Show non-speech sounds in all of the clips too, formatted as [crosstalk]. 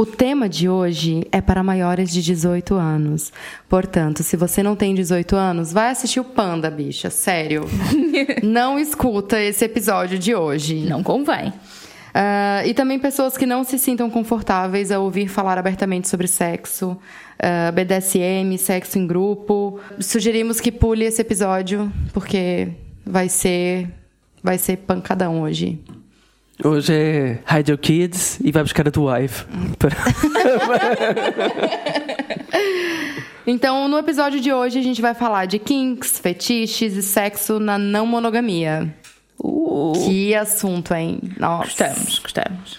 O tema de hoje é para maiores de 18 anos. Portanto, se você não tem 18 anos, vai assistir o Panda, bicha. Sério. [laughs] não escuta esse episódio de hoje. Não convém. Ah, e também pessoas que não se sintam confortáveis a ouvir falar abertamente sobre sexo, ah, BDSM, sexo em grupo. Sugerimos que pule esse episódio, porque vai ser, vai ser pancadão hoje. Hoje é Hide Your Kids e vai buscar a tua wife. [laughs] Então, no episódio de hoje, a gente vai falar de kinks, fetiches e sexo na não monogamia. Uh, Que assunto, hein? Nossa. Gostamos, gostamos.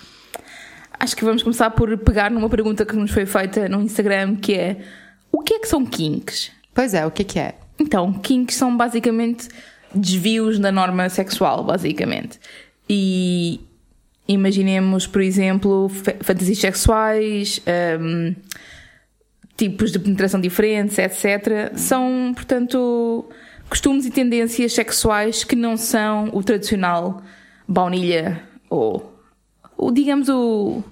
Acho que vamos começar por pegar numa pergunta que nos foi feita no Instagram, que é o que é que são kinks? Pois é, o que, que é? Então, kinks são basicamente desvios da norma sexual, basicamente. E imaginemos, por exemplo, fa- fantasias sexuais, hum, tipos de penetração diferentes, etc. São, portanto, costumes e tendências sexuais que não são o tradicional baunilha ou, o, digamos, o,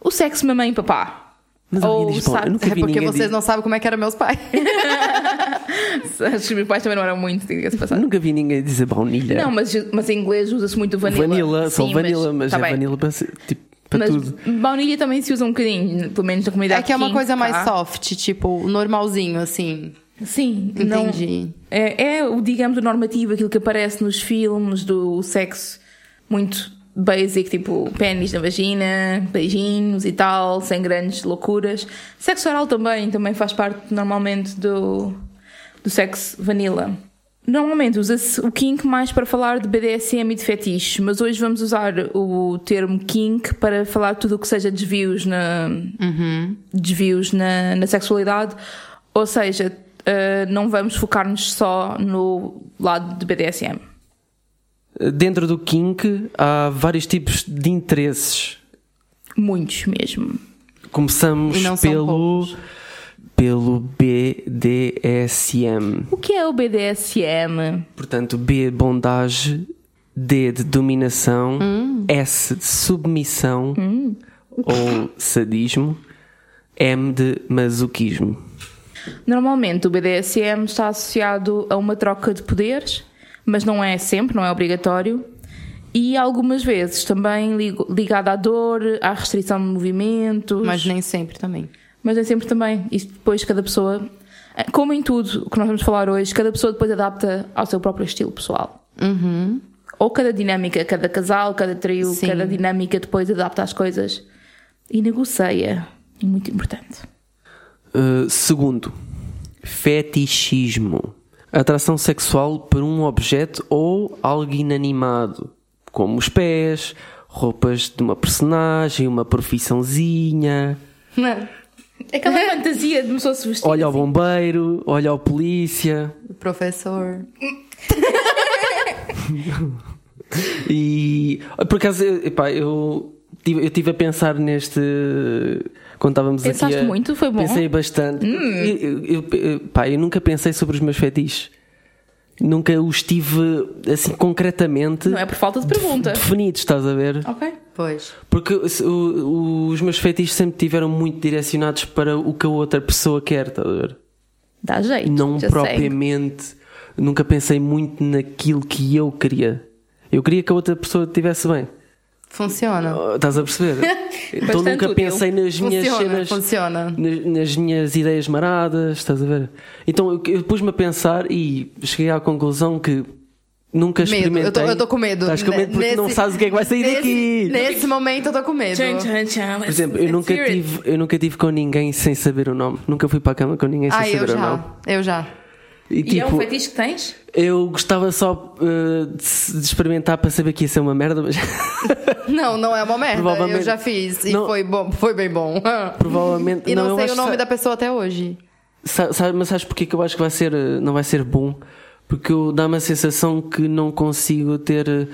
o sexo mamãe e papá. Mas Ou diz, bom, sa- eu nunca É porque vocês dizer- não sabem como é que eram meus pais. [laughs] Acho que os meus pais também não eram muito, diga-se passagem. Nunca vi ninguém dizer baunilha. Não, mas, mas em inglês usa-se muito vanilla. Vanilla, só Sim, vanilla, mas, tá é bem. vanilla para, tipo, para Mas tudo. baunilha também se usa um bocadinho, pelo menos na comunidade É que é uma coisa mais soft, tipo, normalzinho, assim. Sim, Entendi. Não, é, é o, digamos, o normativo, aquilo que aparece nos filmes do sexo muito basic, tipo pênis na vagina, beijinhos e tal, sem grandes loucuras. Sexo oral também, também faz parte normalmente do, do sexo vanilla. Normalmente usa-se o kink mais para falar de BDSM e de fetiches, mas hoje vamos usar o termo kink para falar tudo o que seja desvios na, desvios na, na sexualidade, ou seja, eh, não vamos focar-nos só no lado de BDSM. Dentro do kink há vários tipos de interesses. Muitos mesmo. Começamos pelo, pelo BDSM. O que é o BDSM? Portanto, B, bondage, D, de dominação, Hum. S, de submissão ou sadismo, M, de masoquismo. Normalmente o BDSM está associado a uma troca de poderes, mas não é sempre, não é obrigatório. E algumas vezes também ligado à dor, à restrição de movimentos. Mas nem sempre também. Mas é sempre também. Isso depois cada pessoa, como em tudo o que nós vamos falar hoje, cada pessoa depois adapta ao seu próprio estilo pessoal. Ou cada dinâmica, cada casal, cada trio, Sim. cada dinâmica depois adapta as coisas e negocia. É muito importante. Uh, segundo, fetichismo. Atração sexual por um objeto ou algo inanimado, como os pés, roupas de uma personagem, uma profissãozinha. Aquela fantasia de pessoa se vestir. Olha ao bombeiro, olha ao polícia. O professor. [laughs] E por acaso, epá, eu tive, eu tive a pensar neste. Quando estávamos aqui. Pensaste muito? Foi bom? Hum. Pensei bastante. Eu, eu, eu- pá, eu nunca pensei sobre os meus fetiches. Nunca os tive assim concretamente Não é por falta de pergunta. definidos, estás a ver? Ok. Pois. Porque o- os meus fetiches sempre tiveram muito direcionados para o que a outra pessoa quer, estás a ver? Dá jeito. Não propriamente. Nunca pensei muito naquilo que eu queria. Eu queria que a outra pessoa estivesse bem. Funciona. Oh, Estás a perceber? [laughs] então nunca útil. pensei nas minhas Funciona, cenas, funciona. nas, nas minhas ideias maradas, estás a ver? Então eu, eu pus-me a pensar e cheguei à conclusão que nunca experimentei. Eu tô com medo. Estás com medo porque Nesse- não sabes o que é que vai sair nesse, daqui. Nesse momento eu tô com medo. Tchan, tchan, tchan. Por exemplo, eu nunca, tive, eu nunca tive com ninguém sem saber o nome. Nunca fui para a cama com ninguém sem Ah, saber o já. nome. Eu já. E, E é um tipo, fetiche que tens? eu gostava só uh, de, experimentar para saber que ia ser uma merda, mas [laughs] Não, não é uma merda. Provavelmente- Eu já fiz e Não. foi, bom, foi bem bom. [laughs] provavelmente. E não, eu sei o nome da pessoa até hoje. Sa- sabe- mas sabes porque que eu acho que vai ser, eh, não vai ser bom? Porque eu- dá-me a sensação que não consigo ter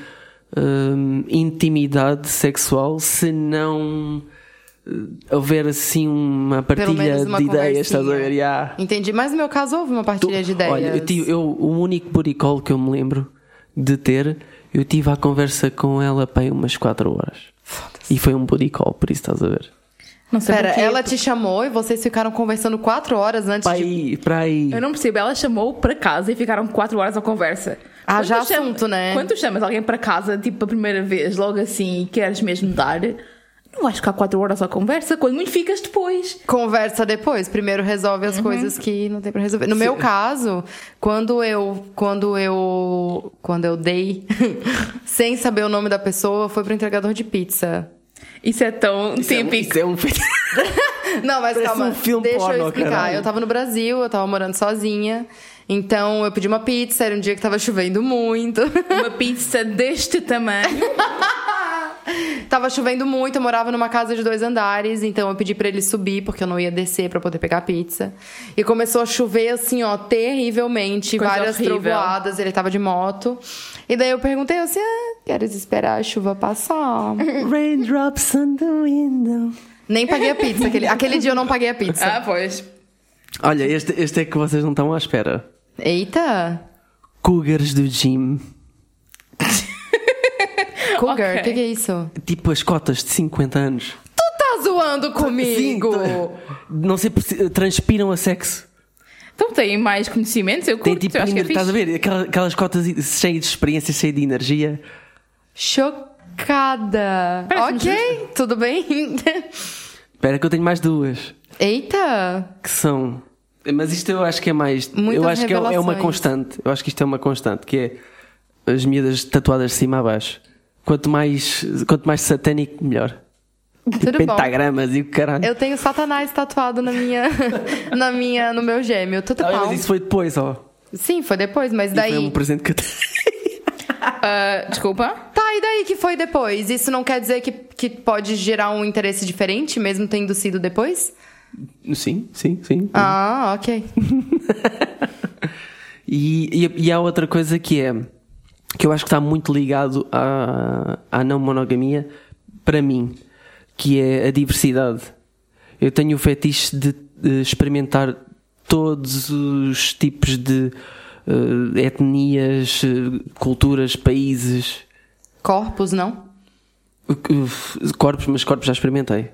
hum, intimidade sexual se não houver assim uma partilha uma de ideias, estás a ver? Yeah. Entendi. Mas no meu caso houve uma partilha de ideias. Olha, eu tive, eu, o único booty call que eu me lembro de ter, eu tive a conversa com ela para aí umas 4 horas. E foi um booty call, por isso estás a ver. Não sei Pera, ela te chamou e vocês ficaram conversando quatro horas antes Para de. para aí. Eu não percebo, ela chamou para casa e ficaram 4 horas à conversa. Ah, Quando já tu chama- assunto, né? Quando tu chamas alguém para casa, tipo a primeira vez, logo assim, e queres mesmo dar, não vais ficar 4 horas à conversa, quando muito ficas depois. Conversa depois. Primeiro resolve Uhum. as coisas que não tem pra resolver. No meu caso, quando eu quando eu quando eu dei [laughs] sem saber o nome da pessoa, foi pro entregador de pizza. Isso é tão típico. Isso é um. [laughs] Não, mas Parece calma. um filme deixa pornô, eu explicar. caralho. Eu tava no Brasil, eu tava morando sozinha. Então eu pedi uma pizza, era um dia que tava chovendo muito. Uma pizza deste tamanho. [laughs] tava chovendo muito, eu morava numa casa de dois andares, então eu pedi pra ele subir, porque eu não ia descer pra poder pegar a pizza. E começou a chover assim, ó, terrivelmente, Coisa várias horrível. trovoadas, ele tava de moto. E daí eu perguntei assim: ah, queres esperar a chuva passar? [laughs] Raindrops on the window. Nem paguei a pizza. Aquele, aquele dia eu não paguei a pizza. ah, pois. Olha, este, este é que vocês não estão à espera. Eita! Cougars do gym. Cougar, o Ok. que, que é isso? Tipo as cotas de 50 anos. Tu tá zoando comigo? Sim, não sei, se transpiram a sexo. Então têm mais conhecimentos, eu Tem curto, tipo, eu acho que é estás a ver? Aquelas, aquelas cotas cheias de experiência, cheias de energia. Chocada. Ok, tudo bem? Espera que eu tenho mais duas. Eita! Que são. Mas isto eu acho que é mais. Muitas eu acho que é, é uma revelações. constante. Eu acho que isto é uma constante, que é as miúdas tatuadas de cima a baixo. Quanto mais, quanto mais satânico, melhor. Tudo bom. Pentagramas e o caralho. Eu tenho Satanás tatuado na minha, [laughs] na minha, no meu gêmeo. Tudo Ah, pau. mas isso foi depois, ó. Sim, foi depois, mas E daí. Foi um presente que eu. [laughs] Ah, desculpa. Tá, e daí que foi depois? Isso não quer dizer que, que pode gerar um interesse diferente, mesmo tendo sido depois? Sim, sim, sim. Ah, ok. [laughs] E, e, e há outra coisa que é que eu acho que está muito ligado à, à não monogamia para mim, que é a diversidade. Eu tenho o fetiche de, de experimentar todos os tipos de eh, etnias, eh, culturas, países, Corpos, não? uh, corpos, mas corpos já experimentei.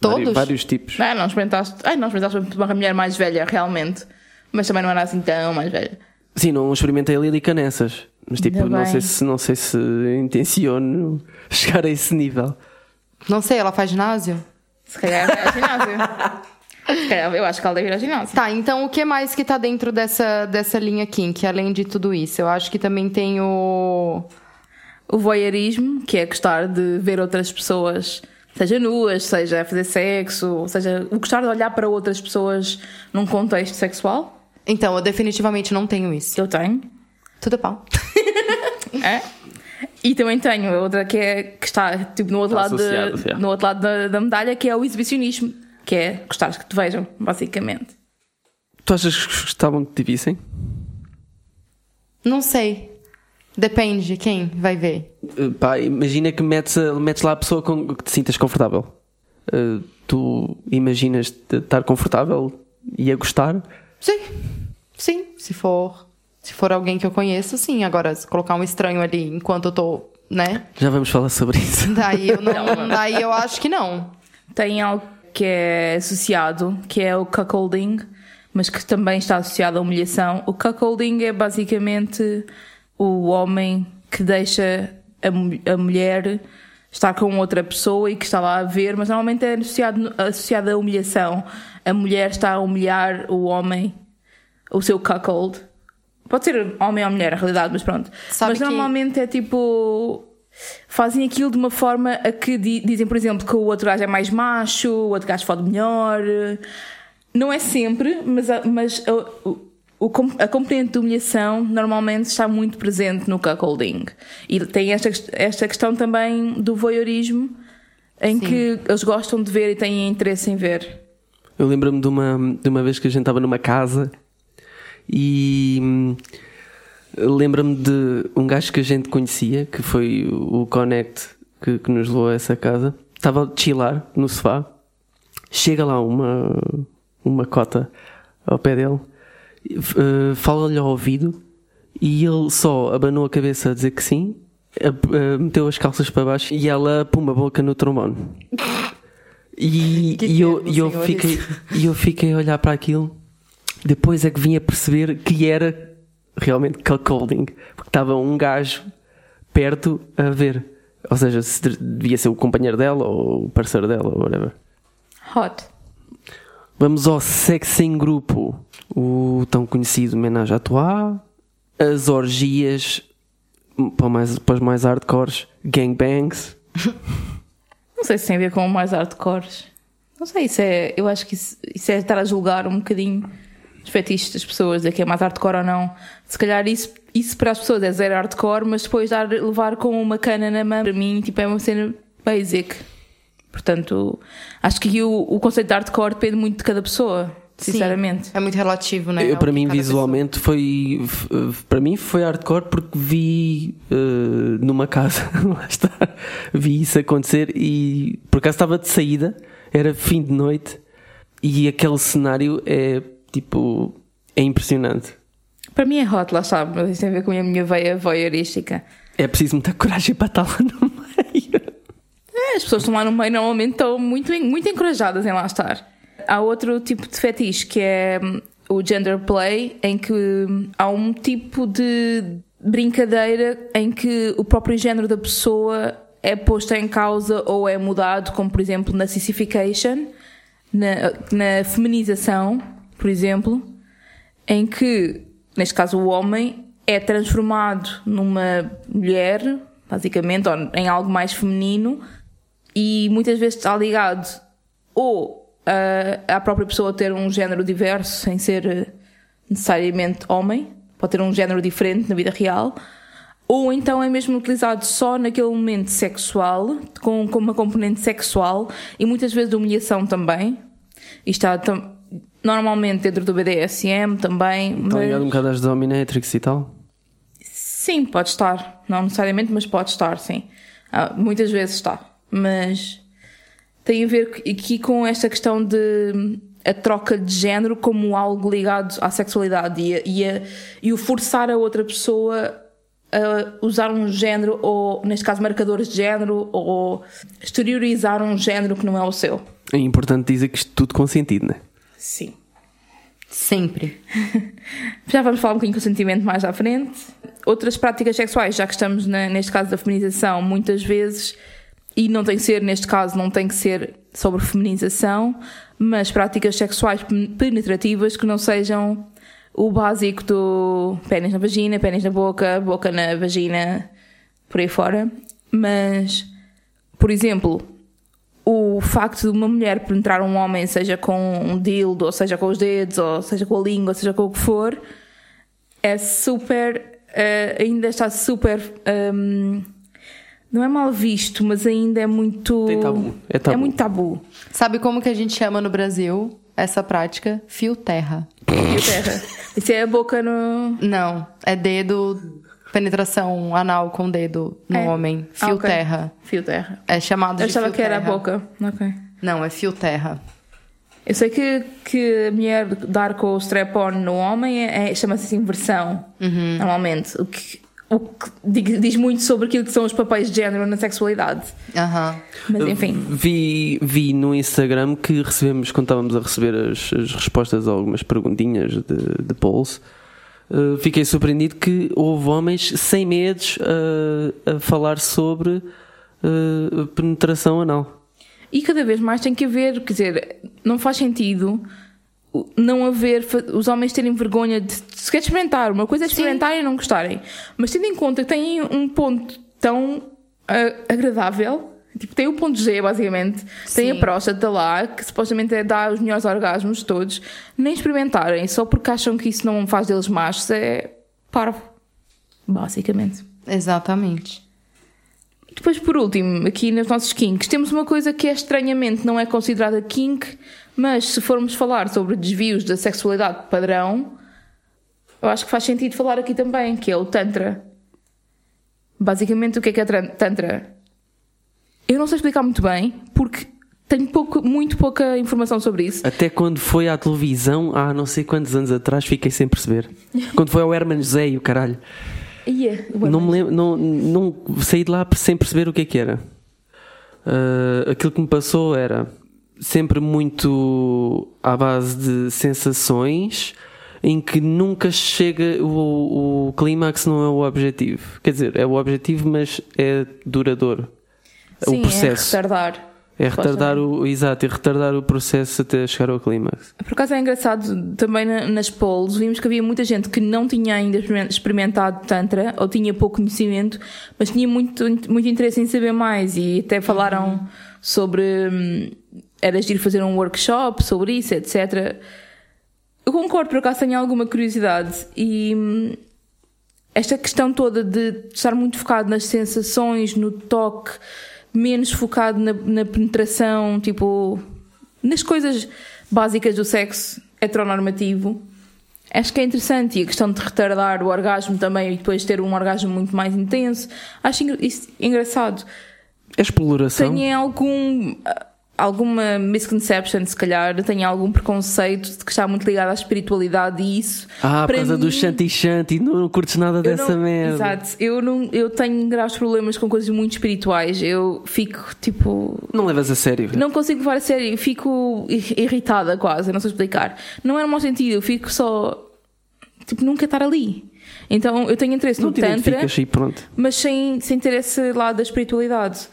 Todos? Vários, vários tipos. Ah, não experimentaste. Ai, não experimentaste uma mulher mais velha, realmente. Mas também não era assim tão mais velha. Sim, não experimentei a lírica nessas. Mas tipo, Ainda não bem. sei, se, não sei se intenciono chegar a esse nível. Não sei, ela faz ginásio? Se calhar vai ao ginásio. [laughs] Se calhar, eu acho que ela deve ir ao ginásio. Tá, então o que mais que tá dentro dessa, dessa linha kink, além de tudo isso? Eu acho que também tem o. O voyeurismo, que é gostar de ver outras pessoas, seja nuas, seja a fazer sexo, seja o gostar de olhar para outras pessoas num contexto sexual. Então, eu definitivamente não tenho isso. Eu tenho. Tudo pau. [laughs] É? E também tenho outra que é que está tipo, no outro Está lado, de- sim. no outro lado da, da medalha, que é o exibicionismo, que é gostar que te vejam, basicamente. Tu achas que gostavam que te vissem? Não sei. Depende de quem vai ver. Uh, pá, imagina que metes, a- metes lá a pessoa com que te sintas confortável. Uh, tu imaginas estar confortável e a gostar? Sim. Sim, se for. Se for alguém que eu conheço, sim. Agora, se colocar um estranho ali enquanto eu tô, né? Já vamos falar sobre isso. Daí eu não. daí eu acho que não. Tem algo que é associado, que é o cuckolding, mas que também está associado à humilhação. O cuckolding é basicamente o homem que deixa a, a mulher estar com outra pessoa e que está lá a ver, mas normalmente é associado, associado à humilhação. A mulher está a humilhar o homem, o seu cuckold. Pode ser homem ou mulher, na realidade, mas pronto. Sabe mas que- normalmente é tipo fazem aquilo de uma forma a que di- dizem, por exemplo, que o outro gajo é mais macho, o outro gajo fode melhor. Não é sempre, mas, a- mas o com- a componente de humilhação normalmente está muito presente no cuckolding. E tem esta, esta questão também do voyeurismo, em Sim. que eles gostam de ver e têm interesse em ver. Eu lembro-me de uma, de uma vez que a gente estava numa casa e hum, lembro-me de um gajo que a gente conhecia, que foi o Connect que, que nos levou a essa casa. Estava a chilar no sofá. Chega lá uma, uma cota ao pé dele, eh, fala-lhe ao ouvido e ele só abanou a cabeça a dizer que sim, meteu as calças para baixo e ela puma a boca no trombone. [laughs] E, Que e eu, e eu fiquei, e eu fiquei a olhar para aquilo. Depois é que vim a perceber que era realmente cuckolding, porque estava um gajo perto a ver. Ou seja, se devia ser o companheiro dela ou o parceiro dela ou whatever. Hot. Vamos ao sexo em grupo. O tão conhecido Menage à Trois. As orgias para, mais, para os mais hardcores. Gangbangs. [laughs] Não sei se tem a ver com mais hardcores. Não sei, isso é. Eu acho que isso, isso é estar a julgar um bocadinho os fetiches das pessoas, de que é mais hardcore ou não. Se calhar isso, isso para as pessoas é zero hardcore, mas depois dar, levar com uma cana na mão, para mim, tipo, é uma cena basic. Portanto, acho que aqui o, o conceito de hardcore depende muito de cada pessoa, Sim. sinceramente. É muito relativo, né? Eu, para que mim, visualmente, foi. f- Para mim, foi hardcore porque vi eh, numa casa. [laughs] Lá está. Vi isso acontecer e por acaso estava de saída, era fim de noite e aquele cenário é tipo. É impressionante. Para mim é hot, lá está, mas isso tem a ver com a minha veia voyeurística. É preciso muita coragem para estar lá no meio. É, as pessoas que estão lá no meio normalmente estão muito, muito encorajadas em lá estar. Há outro tipo de fetiche que é hum, o gender play, em que hum, há um tipo de brincadeira em que o próprio género da pessoa é posto em causa ou é mudado, como por exemplo na sissification, na, na feminização, por exemplo, em que, neste caso, o homem é transformado numa mulher, basicamente, ou em algo mais feminino, e muitas vezes está ligado ou a, à própria pessoa ter um género diverso, sem ser eh, necessariamente homem, pode ter um género diferente na vida real, ou então é mesmo utilizado só naquele momento sexual, com, com uma componente sexual e muitas vezes de humilhação também. E está tam- normalmente dentro do BDSM também. Está ligado um bocado às dominatrix e tal? Sim, pode estar. Não necessariamente, mas pode estar, sim. Ah, muitas vezes está. Mas tem a ver aqui com esta questão de a troca de género como algo ligado à sexualidade e, a- e, a- e o forçar a outra pessoa a usar um género, ou neste caso marcadores de género, ou exteriorizar um género que não é o seu. É importante dizer que isto tudo com sentido, né? Sim. Sempre. [laughs] Já vamos falar um bocadinho com o sentimento mais à frente. Outras práticas sexuais, já que estamos na- neste caso da feminização, muitas vezes, e não tem que ser, neste caso, não tem que ser sobre feminização, mas práticas sexuais pen- penetrativas que não sejam o básico do pênis na vagina, pênis na boca, boca na vagina, por aí fora. Mas, por exemplo, o facto de uma mulher penetrar um homem, seja com um dildo, ou seja com os dedos, ou seja com a língua, seja com o que for, é super. eh, ainda está super. ehm, não é mal visto, mas ainda é muito. Tem tabu. É tabu. muito tabu. Sabe como que a gente chama no Brasil essa prática? Fio terra. E o terra. Isso é a boca no. Não, é dedo, penetração anal com dedo no É. homem. Fio Ah, ok. terra. Fio terra. É chamado Eu de achava fio que era a terra. boca. Ok. Não, é fio terra. Eu sei que, que a mulher dar com o strap-on no homem é, é- chama-se assim inversão, Uhum. normalmente. O que, o que diz, muito sobre aquilo que são os papéis de género na sexualidade. Aham. Mas enfim. Vi, vi no Instagram que recebemos, quando estávamos a receber as, as respostas a algumas perguntinhas de, de polls, uh, fiquei surpreendido que houve homens sem medos uh, a falar sobre uh, penetração anal. E cada vez mais tem que haver, quer dizer, não faz sentido não haver os homens terem vergonha de se quer experimentar. Uma coisa é experimentar e não gostarem. Mas tendo em conta que têm um ponto tão ah, agradável Tipo, tem o ponto G, basicamente. Tem a Sim. próstata lá, que supostamente é dar os melhores orgasmos de todos. Nem experimentarem, só porque acham que isso não faz deles machos, é parvo. Basicamente. Exatamente. Depois, por último, aqui nos nossos kinks, temos uma coisa que é estranhamente não é considerada kink, mas se formos falar sobre desvios da sexualidade padrão, eu acho que faz sentido falar aqui também, que é o Tantra. Basicamente, o que é que é Tantra? Eu não sei explicar muito bem, porque tenho pouco, muito pouca informação sobre isso. Até quando foi à televisão, há não sei quantos anos atrás, fiquei sem perceber. quando foi ao Herman José e o caralho. Ia, Não me lembro, não, não saí de lá sem perceber o que é que era. Ah, aquilo que me passou era sempre muito à base de sensações em que nunca chega o, o clímax não é o objetivo. Quer dizer, é o objetivo, mas é duradouro. Sim, o processo. é retardar. É retardar o, exato, é retardar o processo até chegar ao clímax. Por acaso é engraçado, também na- nas polls vimos que havia muita gente que não tinha ainda experiment- experimentado Tantra ou tinha pouco conhecimento, mas tinha muito, muito interesse em saber mais e até falaram sobre. hum, Era de ir fazer um workshop sobre isso, etc. Eu concordo, por acaso tenho alguma curiosidade e. hum, esta questão toda de estar muito focado nas sensações, no toque, menos focado na, na penetração, tipo, nas coisas básicas do sexo heteronormativo, acho que é interessante. E a questão de retardar o orgasmo também e depois ter um orgasmo muito mais intenso, acho isso engraçado. É exploração. Tenho algum. Alguma misconception, se calhar, tenho algum preconceito de que está muito ligado à espiritualidade e isso. Ah, por causa do mim- shanty shanty, não, não curtes nada dessa não- merda. Exato. Eu, não, eu tenho graves problemas com coisas muito espirituais. Eu fico tipo. Não levas a sério. Não consigo levar a sério. Fico ir- irritada quase. Não sei explicar. Não é no mau sentido. Eu fico só. Tipo, nunca estar ali. Então eu tenho interesse Não no Tantra, mas sem, sem ter esse lado da espiritualidade.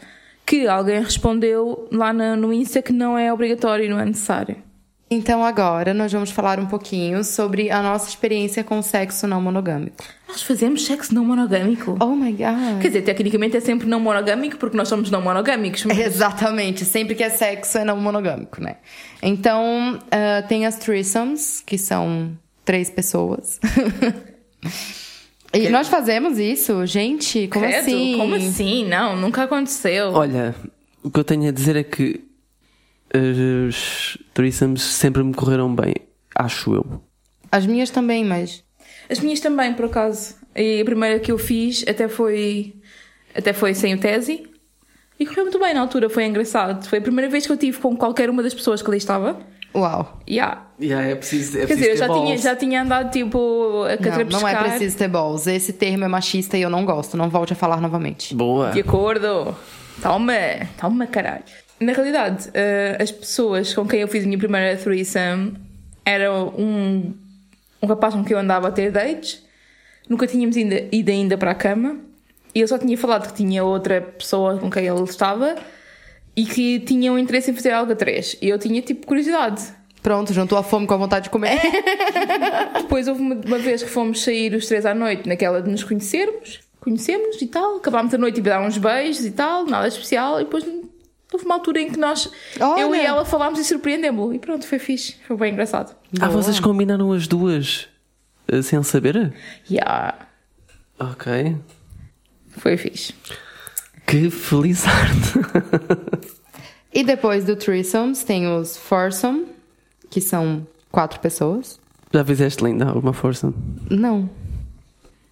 Que alguém respondeu lá na- no Insta que não é obrigatório e não é necessário. Então agora nós vamos falar um pouquinho sobre a nossa experiência com sexo não monogâmico. Nós fazemos sexo não monogâmico. Oh my god. Quer dizer, tecnicamente é sempre não monogâmico porque nós somos não monogâmicos. mas- Exatamente, sempre que é sexo é não monogâmico, né? Então, ah, tem as threesomes, que são três pessoas. [laughs] e nós fazemos isso, gente? Como Credo, assim? Como assim? Não, nunca aconteceu. Olha, o que eu tenho a dizer é que os threesomes sempre me correram bem, acho eu. As minhas também, mas. As minhas também, por acaso. E a primeira que eu fiz até foi, até foi sem o tese. E correu muito bem na altura, foi engraçado. Foi a primeira vez que eu tive com qualquer uma das pessoas que ali estava. Uau. Yeah. Yeah, é preciso, é Quer dizer, eu já tinha, já tinha andado tipo a Não, catrapescar. não é preciso ter balls. Esse termo é machista e eu não gosto. Não volte a falar novamente. Boa. De acordo. Toma, toma caralho. Na realidade, eh, as pessoas com quem eu fiz a minha primeira threesome eram um, um rapaz com quem eu andava a ter dates. Nunca tínhamos ainda, ido ainda para a cama. E eu só tinha falado que tinha outra pessoa com quem ele estava e que tinha um interesse em fazer algo a três. E eu tinha tipo curiosidade. Pronto, juntou a fome com a vontade de comer. [laughs] Depois houve uma, uma vez que fomos sair os três à noite, naquela de nos conhecermos, conhecemos e tal, acabámos a noite e dar uns beijos e tal, nada especial, e depois houve uma altura em que nós, Olha! eu e ela, falámos e surpreendemos-lo. E pronto, foi fixe, foi bem engraçado. Ah, vocês combinaram as duas eh, sem saber? Yeah, Ok. foi fixe. Que felizardo. E depois do threesomes tem os foursome, que são quatro pessoas. Já fizeste linda alguma força? Não.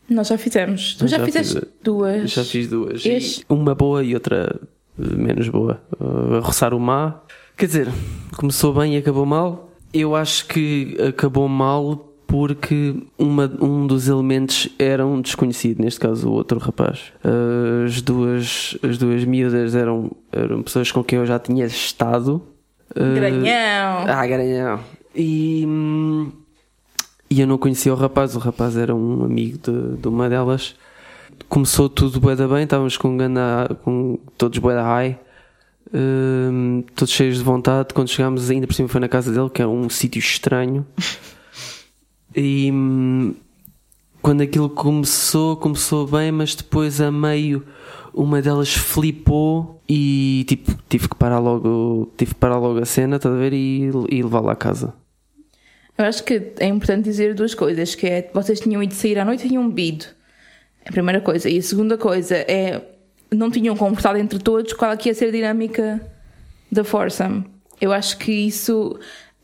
Nós já fizemos. Tu já, já fizeste fiz- duas. Já fiz duas. Este- E uma boa e outra eh, menos boa. Uh, a roçar o má. Quer dizer, começou bem e acabou mal. Eu acho que acabou mal porque uma, um dos elementos era um desconhecido, neste caso o outro rapaz. Uh, as, duas, as duas miúdas eram, eram pessoas com quem eu já tinha estado. Uh, Granhão. ah, garanhão. E, e eu não conhecia o rapaz, o rapaz era um amigo de, de uma delas. Começou tudo bué da bem, estávamos com, ganda, com todos bué da high, hum, todos cheios de vontade. Quando chegámos, ainda por cima foi na casa dele, que era um sítio estranho. [laughs] E hum, quando aquilo começou, começou bem, mas depois a meio uma delas flipou e tipo, tive que parar logo, tive que parar logo a cena, estás a ver? E, e levá-la a casa. Eu acho que é importante dizer duas coisas, que é vocês tinham ido sair à noite e tinham bebido. A primeira coisa. E a segunda coisa é não tinham conversado entre todos qual é que ia ser a dinâmica da Foursome. Eu acho que isso.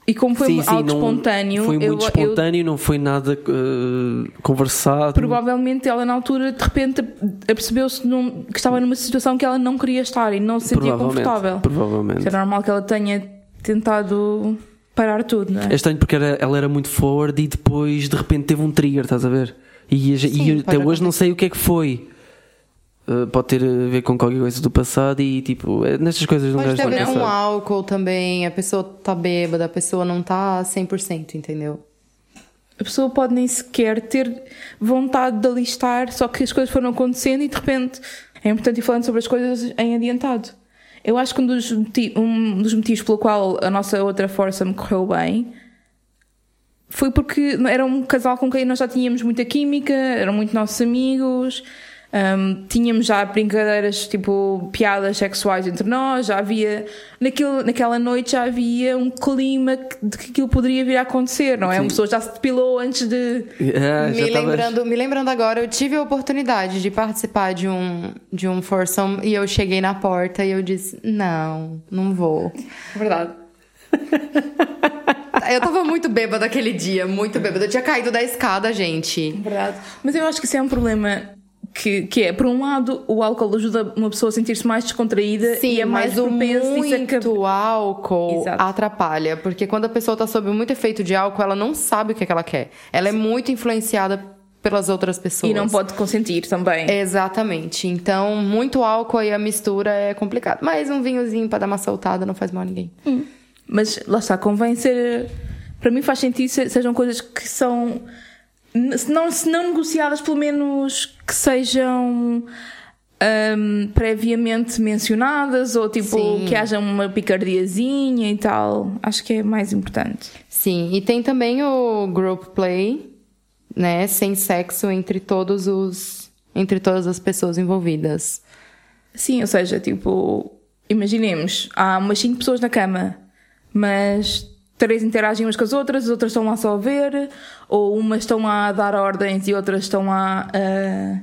E como foi Sim, sim, algo não- espontâneo, Foi eu, muito eu- espontâneo, não foi nada eh, conversado. provavelmente ela na altura de repente apercebeu-se que estava numa situação que ela não queria estar e não se sentia Provavelmente, confortável. provavelmente. É normal que ela tenha tentado parar tudo, não é? É estranho porque era- ela era muito forward e depois de repente teve um trigger, estás a ver? E, Sim, e eu até hoje não sei o que é que foi. Uh, pode ter a ver com qualquer coisa do passado e tipo, é- nestas coisas não Pode gajo ter a não ver com sabe. álcool também, a pessoa tá bêbada, a pessoa não tá 100%, entendeu? A pessoa pode nem sequer ter vontade de alistar, só que as coisas foram acontecendo e de repente é importante ir falando sobre as coisas em adiantado. Eu acho que um dos, um dos motivos pelo qual a nossa outra força me correu bem foi porque era um casal com quem nós já tínhamos muita química, eram muito nossos amigos, hum, tínhamos já brincadeiras, tipo piadas sexuais entre nós, já havia, naquele, naquela noite já havia um clima que- de que aquilo poderia vir a acontecer, não é? Uma pessoa já se depilou antes de. Já me, tava- lembrando, me lembrando agora, eu tive a oportunidade de participar de um, de um foursome e eu cheguei na porta e eu disse, não, não vou. Verdade. [laughs] Eu tava muito bêbada aquele dia, muito bêbada. Eu tinha caído da escada, gente. Verdade. Mas eu acho que isso é um problema que, que é, por um lado, o álcool ajuda uma pessoa a sentir-se mais descontraída Sim, e é mais mas o propensa disso a muito álcool Exato. atrapalha. Porque quando a pessoa tá sob muito efeito de álcool, ela não sabe o que, é que ela quer. Ela é muito influenciada pelas outras pessoas. E não pode consentir também. Exatamente. Então, muito álcool e a mistura é complicado. Mas um vinhozinho pra dar uma soltada não faz mal a ninguém. Mas lá está, convém ser. Para mim faz sentido se- sejam coisas que são. Se não, se não negociadas, pelo menos que sejam. hum, previamente mencionadas ou tipo Sim. que haja uma picardiazinha e tal, acho que é mais importante. Sim, e tem também o group play, né? Sem sexo entre todos os. Entre todas as pessoas envolvidas. Sim, ou seja, tipo, imaginemos, há umas 5 pessoas na cama, mas três interagem umas com as outras, as outras estão lá só a ver, ou umas estão lá a dar ordens e outras estão lá a.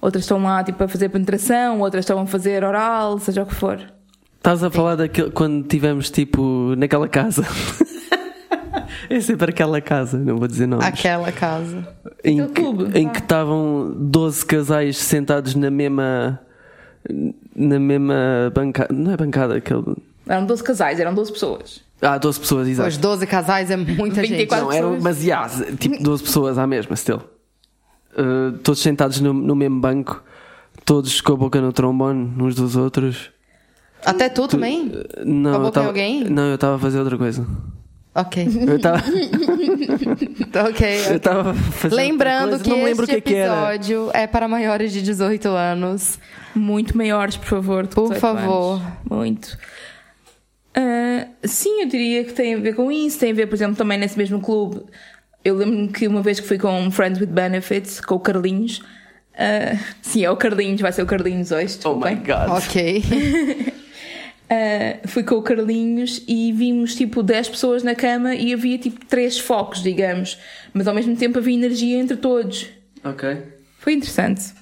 Outras estão lá tipo, a fazer penetração, outras estão a fazer oral, seja o que for. Estás a falar daquele quando tivemos tipo naquela casa. [laughs] é sempre aquela casa, não vou dizer nomes. Aquela casa. em Aquele que, clube, em vá. que estavam 12 casais sentados na mesma na mesma bancada, não é bancada, aquele Eram 12 casais, eram 12 pessoas. Ah, 12 pessoas, exato. Os 12 casais é muita 24 Não, eram, pessoas. mas yeah, tipo 12 pessoas à mesma, still. Uh, todos sentados no, no mesmo banco, todos com a boca no trombone, uns dos outros. gente. Até tu também? Uh, Não, Com a eu boca em tava- alguém? Não, eu estava a fazer outra coisa. Ok. Eu estava [laughs] ok. eu estava a fazer Lembrando que não lembro este que é episódio é para maiores de 18 anos. Muito maiores, por favor. Por 18 favor. anos. Muito. Ah, sim, eu diria que tem a ver com isso. Tem a ver, por exemplo, também nesse mesmo clube. Eu lembro-me que uma vez que fui com Friends with Benefits, com o Carlinhos. ah, sim, é o Carlinhos, vai ser o Carlinhos hoje. Oh my god. Ok. [laughs] Ah, fui com o Carlinhos e vimos tipo 10 pessoas na cama e havia tipo 3 focos, digamos. Mas ao mesmo tempo havia energia entre todos. Ok. Foi interessante.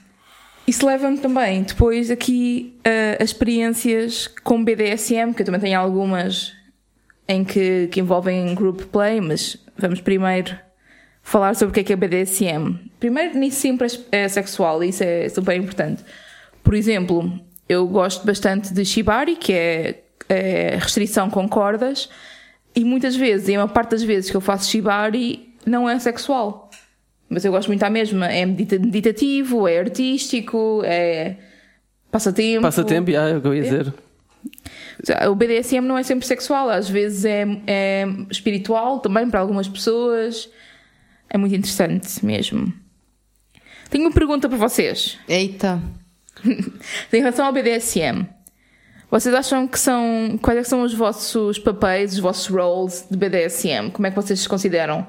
Isso leva-me também depois aqui a, experiências com BDSM, que eu também tenho algumas em que, que envolvem group play, mas vamos primeiro falar sobre o que é que é BDSM. Primeiro, nem sempre é, é sexual, isso é super importante. Por exemplo, eu gosto bastante de Shibari, que é, é restrição com cordas, e muitas vezes, e a maior parte das vezes que eu faço Shibari, não é sexual. Mas eu gosto muito à mesma. É medita- meditativo, é artístico, é passatempo. Passatempo, ah, é o que eu ia dizer. O BDSM não é sempre sexual, às vezes é, é espiritual também para algumas pessoas. É muito interessante mesmo. Tenho uma pergunta para vocês. Eita. [laughs] Em relação ao BDSM, vocês acham que são. Quais é que são os vossos papéis, os vossos roles de BDSM? Como é que vocês se consideram?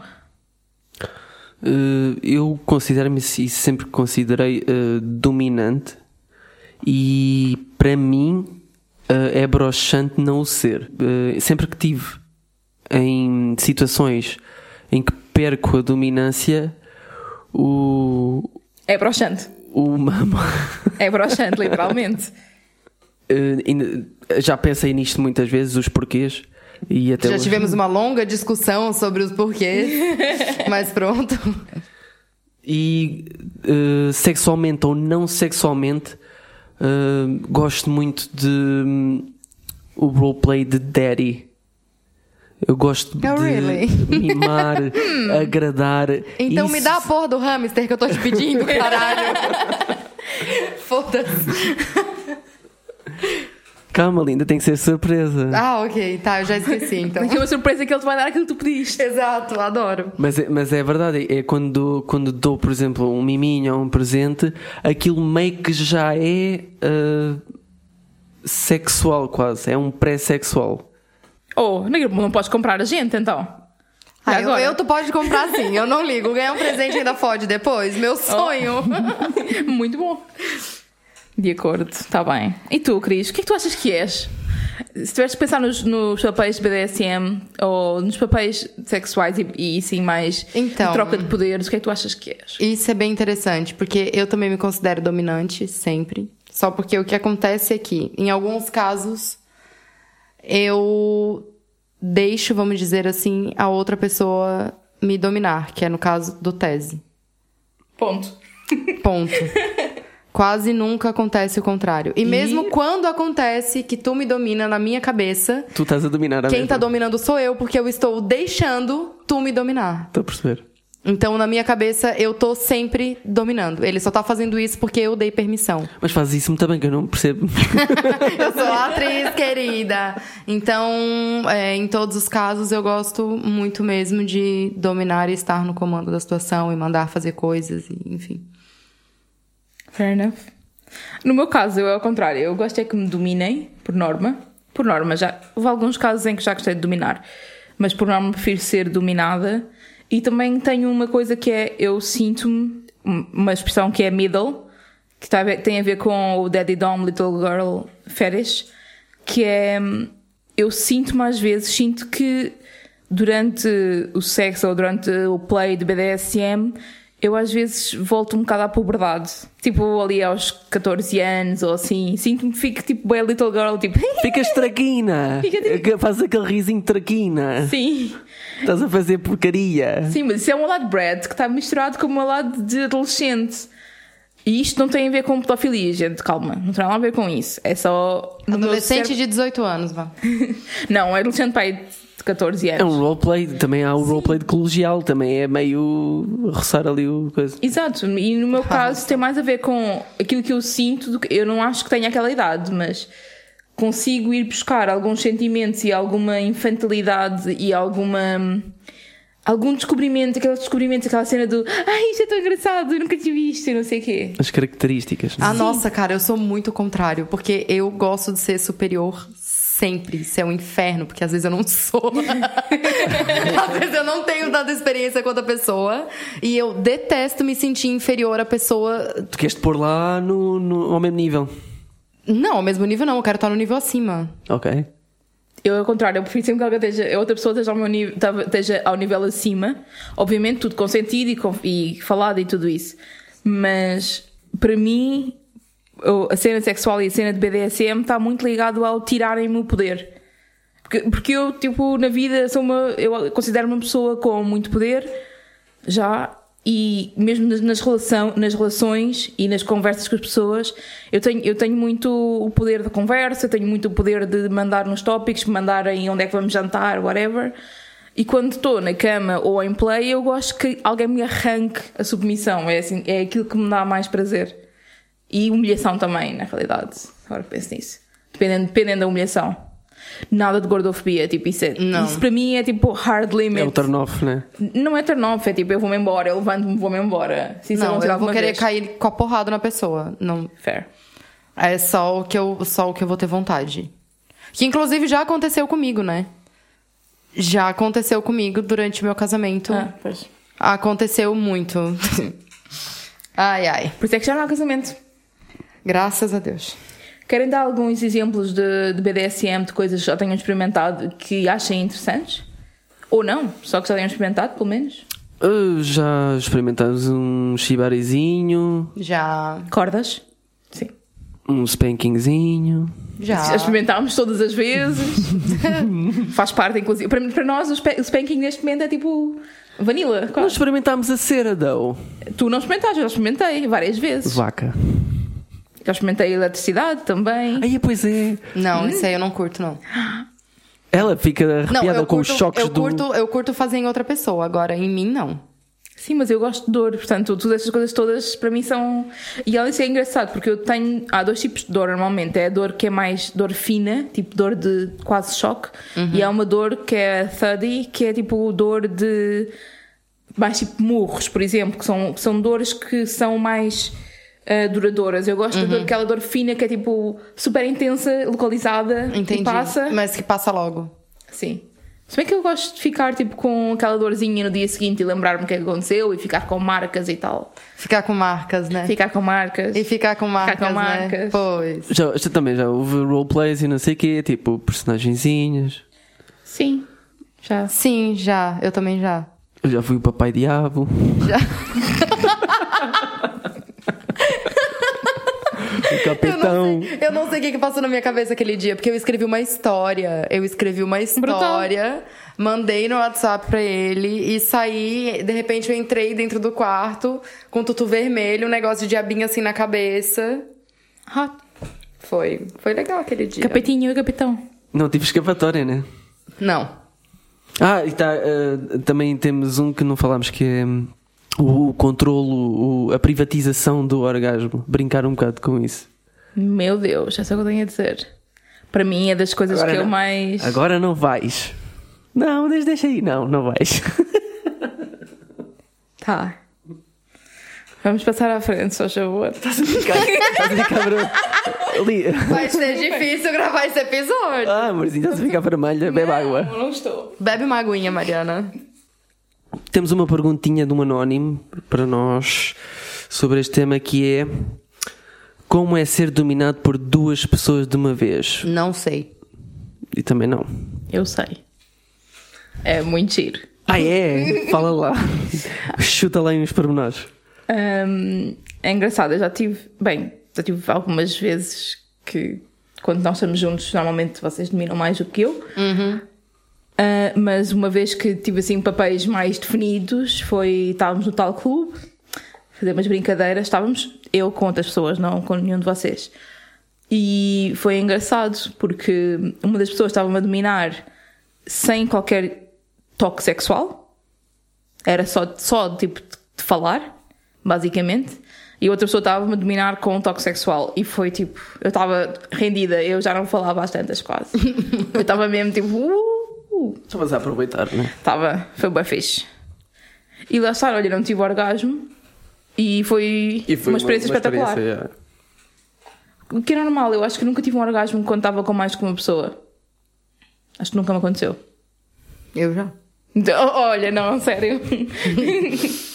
Uh, eu considero-me e sempre considerei uh, dominante e para mim uh, é broxante não o ser. sempre que tive em situações em que perco a dominância, o. É broxante. O mamo. É broxante, literalmente. [laughs] já pensei nisto muitas vezes, os porquês. E até Já hoje... tivemos uma longa discussão sobre os porquês, [laughs] mas pronto. E uh, sexualmente ou não sexualmente, uh, gosto muito de um, o roleplay de Daddy. Eu gosto oh, de really? mimar, [laughs] agradar. Então Isso... me dá a porra do hamster que eu tô te pedindo, [laughs] caralho. Foda-se. Calma, linda, tem que ser surpresa. Ah, ok, tá, eu já esqueci [laughs] então. É uma surpresa que ele te vai dar aquilo que tu pediste. Exato, adoro. Mas é, mas é verdade, é quando, quando dou, por exemplo, um miminho ou um presente, aquilo meio que já é uh, sexual quase, é um pré-sexual. Oh, não podes comprar a gente então. Ah, eu, eu, tu pode comprar sim, eu não ligo. Ganhar um presente ainda pode depois, meu sonho. Oh. [laughs] Muito bom. De acordo, está bem. E tu, Cris, o que é que tu achas que és? Se tiveres que pensar nos, nos papéis de BDSM ou nos papéis sexuais e, e sim mais então, de troca de poderes, o que é que tu achas que és? Isso é bem interessante, porque eu também me considero dominante sempre. Só porque o que acontece é que, em alguns casos, eu deixo, vamos dizer assim, a outra pessoa me dominar, que é no caso do tese. Ponto. Ponto. [laughs] Quase nunca acontece o contrário. E, e, mesmo quando acontece que tu me domina na minha cabeça. Tu estás a dominar a Quem mesma. tá dominando sou eu, porque eu estou deixando tu me dominar. A perceber. Então, na minha cabeça, eu tô sempre dominando. Ele só tá fazendo isso porque eu dei permissão. Mas faz isso muito bem, que eu não percebo. [laughs] eu sou atriz, querida. Então, é, em todos os casos, eu gosto muito mesmo de dominar e estar no comando da situação e mandar fazer coisas, e, enfim. Fair enough. No meu caso, eu é ao contrário. Eu gosto é que me dominem, por norma. Por norma, já houve alguns casos em que já gostei de dominar, mas por norma prefiro ser dominada. E também tenho uma coisa que é: eu sinto-me, uma expressão que é middle, que tem a ver com o Daddy Dom Little Girl Fetish, que é: eu sinto-me às vezes, sinto que durante o sexo ou durante o play de BDSM eu às vezes volto um bocado à puberdade. Tipo, ali aos 14 anos ou assim. Sinto-me que fico tipo bem little girl, tipo. [laughs] Ficas traquina! Fica, tipo... Faz aquele risinho traquina. Sim. Estás a fazer porcaria. Sim, mas isso é um lado Brad que está misturado com um lado de adolescente. E isto não tem a ver com pedofilia, gente, calma. Não tem nada a ver com isso. É só. Adolescente de 18 anos, vá. [laughs] não, é adolescente pai de 14 anos. É um roleplay, também há o Sim. roleplay de colegial, também é meio roçar ali o coisa. Exato, e no meu caso tem mais a ver com aquilo que eu sinto, do que, eu não acho que tenha aquela idade, mas consigo ir buscar alguns sentimentos e alguma infantilidade e alguma algum descobrimento, aquele descobrimento, aquela cena do ai, isto é tão engraçado, eu nunca te vi isto, não sei o quê. As características. Ah, nossa, cara, eu sou muito contrário, porque eu gosto de ser superior sempre. Isso é um inferno, porque às vezes eu não sou. [laughs] às vezes eu não tenho tanta experiência quanto a pessoa. E eu detesto me sentir inferior à pessoa. Tu queres te pôr lá no, no, ao mesmo nível? Não, ao mesmo nível não. Eu quero estar no nível acima. Ok. Eu, ao contrário, eu prefiro sempre que alguém esteja, outra pessoa esteja ao, meu nível, esteja ao nível acima. Obviamente, tudo consentido e, e falado e tudo isso. Mas, para mim, a cena sexual e a cena de BDSM está muito ligado ao tirarem-me o poder. Porque, porque eu, tipo, na vida sou uma. Eu considero uma pessoa com muito poder, já, e mesmo nas, nas, relação, nas relações e nas conversas com as pessoas, eu tenho, eu tenho muito o poder da conversa, tenho muito o poder de mandar nos tópicos, mandar em onde é que vamos jantar, whatever. E quando estou na cama ou em play, eu gosto que alguém me arranque a submissão. É, assim, é aquilo que me dá mais prazer. E humilhação também, na realidade. Agora penso nisso. Dependendo, dependendo da humilhação. Nada de gordofobia, tipo, isso, é, não. isso para mim é tipo hard limit. É o turn off, né? Não é turn off, é tipo, eu vou-me embora, eu levanto-me vou-me embora. Se não, eu vou querer vez. cair com a porrada na pessoa. Não. Fair. É só o que eu, só o que eu vou ter vontade. Que inclusive já aconteceu comigo, né? Já aconteceu comigo durante meu casamento. Ah, pois. Aconteceu muito. [laughs] ai, ai. Por isso é que já não há casamento. Graças a Deus. Querem dar alguns exemplos de, de BDSM, de coisas que já tenham experimentado que achem interessantes? Ou não? Só que já tenham experimentado, pelo menos? Uh, já experimentamos um shibarizinho, Já. Cordas? Sim. um spankingzinho. Já. Já experimentámos todas as vezes. [laughs] Faz parte, inclusive. Para, para nós, o, spa- o spanking neste momento é tipo vanilla. Nós quase. experimentámos a cera, though. Tu não experimentaste, eu já experimentei várias vezes. Vaca. Já experimentei eletricidade também. Aí, pois é. Não, isso aí eu não curto, não. Ela fica Não, arrepiada eu com curto, os choques eu do. curto, eu curto fazer em outra pessoa, agora em mim não. Sim, mas eu gosto de dor, portanto, todas essas coisas todas para mim são. E olha, isso é engraçado, porque eu tenho. Há dois tipos de dor normalmente. É a dor que é mais dor fina, tipo dor de quase choque, e há uma dor que é thuddy, que é tipo dor de. mais tipo murros, por exemplo, que são, que são dores que são mais. Ah, duradouras. Eu gosto da dor, aquela dor fina que é tipo super intensa, localizada Entendi. e passa. Mas que passa logo. Sim. Se bem que eu gosto de ficar tipo com aquela dorzinha no dia seguinte e lembrar-me o que é que aconteceu e ficar com marcas e tal. Ficar com marcas, né? Ficar com marcas. E ficar com marcas, com né? marcas. Pois. Já, já também já houve roleplays e não sei o quê, tipo personagenzinhos. Sim. Já. Sim, já. Eu também já. Eu já fui o Papai Diabo. [laughs] o capitão. Eu não sei o que, que passou na minha cabeça aquele dia, porque eu escrevi uma história. Eu escrevi uma história, mandei no WhatsApp pra ele e saí. De repente eu entrei dentro do quarto com tutu vermelho, um negócio de diabinho assim na cabeça. Ah, foi. Foi legal aquele dia. Capetinho e capitão. Não tive escapatória, né? Não. Ah, e tá, eh, também temos um que não falámos que é hum, o, controlo, o- a privatização do orgasmo. Brincar um bocado com isso. Meu Deus, é só o que eu tenho a dizer. Para mim é das coisas Agora que eu não. mais. Agora não vais. Não, deixa, aí. Não, não vais. [laughs] Tá. Vamos passar à frente, só favor. Estás a ficar ver- Ali. Vai ser difícil gravar esse episódio. Ah, amorzinho, estás a ficar vermelha. Bebe água. Não, não estou. Bebe uma aguinha, Mariana. Temos uma perguntinha de um anónimo para nós sobre este tema que é como é ser dominado por duas pessoas de uma vez? Não sei. E também não. Eu sei. É muito giro. Ah, é? Fala lá. Chuta lá em uns pormenores. Hum, é engraçado, eu já tive. Bem, já tive algumas vezes que quando nós estamos juntos, normalmente vocês dominam mais do que eu. Ah, mas uma vez que tive assim papéis mais definidos, foi. Estávamos no tal clube, fazer umas brincadeiras, estávamos eu com outras pessoas, não com nenhum de vocês. E foi engraçado porque uma das pessoas estava-me a dominar sem qualquer toque sexual, era só, só tipo de falar, basicamente. E outra pessoa estava-me a dominar com um toque sexual. E foi tipo, eu estava rendida, eu já não falava às tantas quase. [laughs] eu estava mesmo tipo, uh, Estavas a aproveitar, né? estava, foi bem fixe. E lá está, olha, não tive orgasmo. E foi, uma experiência espetacular. experiência, O que é normal, eu acho que nunca tive um orgasmo quando estava com mais que uma pessoa. Acho que nunca me aconteceu. Eu já. Então, olha, não, sério. [laughs]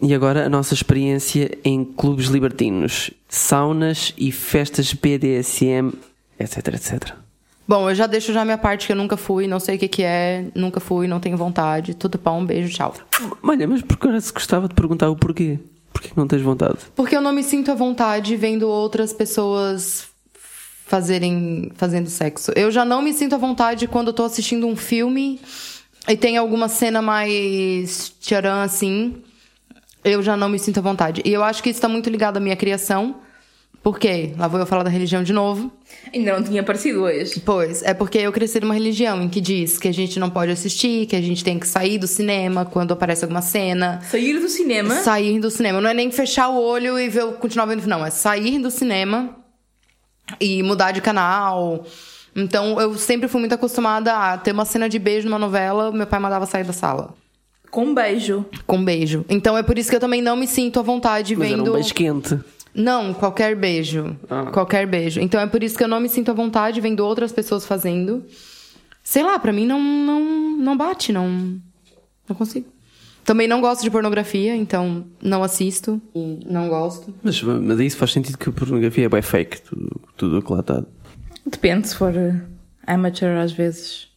E agora a nossa experiência em clubes libertinos, saunas e festas BDSM, etc, etc. Bom, eu já deixo já minha parte que eu nunca fui, não sei o que que é, nunca fui, não tenho vontade. Tudo pão, um beijo, tchau. Olha, mas agora se gostava de perguntar o porquê? Porquê que não tens vontade? Porque eu não me sinto à vontade vendo outras pessoas fazerem fazendo sexo. Eu já não me sinto à vontade quando eu tô assistindo um filme e tem alguma cena mais tcharam assim. Eu já não me sinto à vontade. E eu acho que isso tá muito ligado à minha criação. Por quê? Lá vou eu falar da religião de novo. Ainda não tinha aparecido hoje. Pois, é porque eu cresci numa religião em que diz que a gente não pode assistir, que a gente tem que sair do cinema quando aparece alguma cena. Sair do cinema. Sair do cinema. Não é nem fechar o olho e ver, continuar vendo, não. É sair do cinema e mudar de canal. Então, eu sempre fui muito acostumada a ter uma cena de beijo numa novela, meu pai mandava sair da sala. Com um beijo. Com beijo. Então é por isso que eu também não me sinto à vontade Mas vendo. era um beijo quente. Não, qualquer beijo. Ah. Qualquer beijo. Então é por isso que eu não me sinto à vontade vendo outras pessoas fazendo. Sei lá, pra mim não, não, não bate, não. Não consigo. Também não gosto de pornografia, então não assisto e não gosto. Mas, mas isso faz sentido que a pornografia é bem fake, tudo, tudo o que lá está. Depende, se for uh, amateur, às vezes.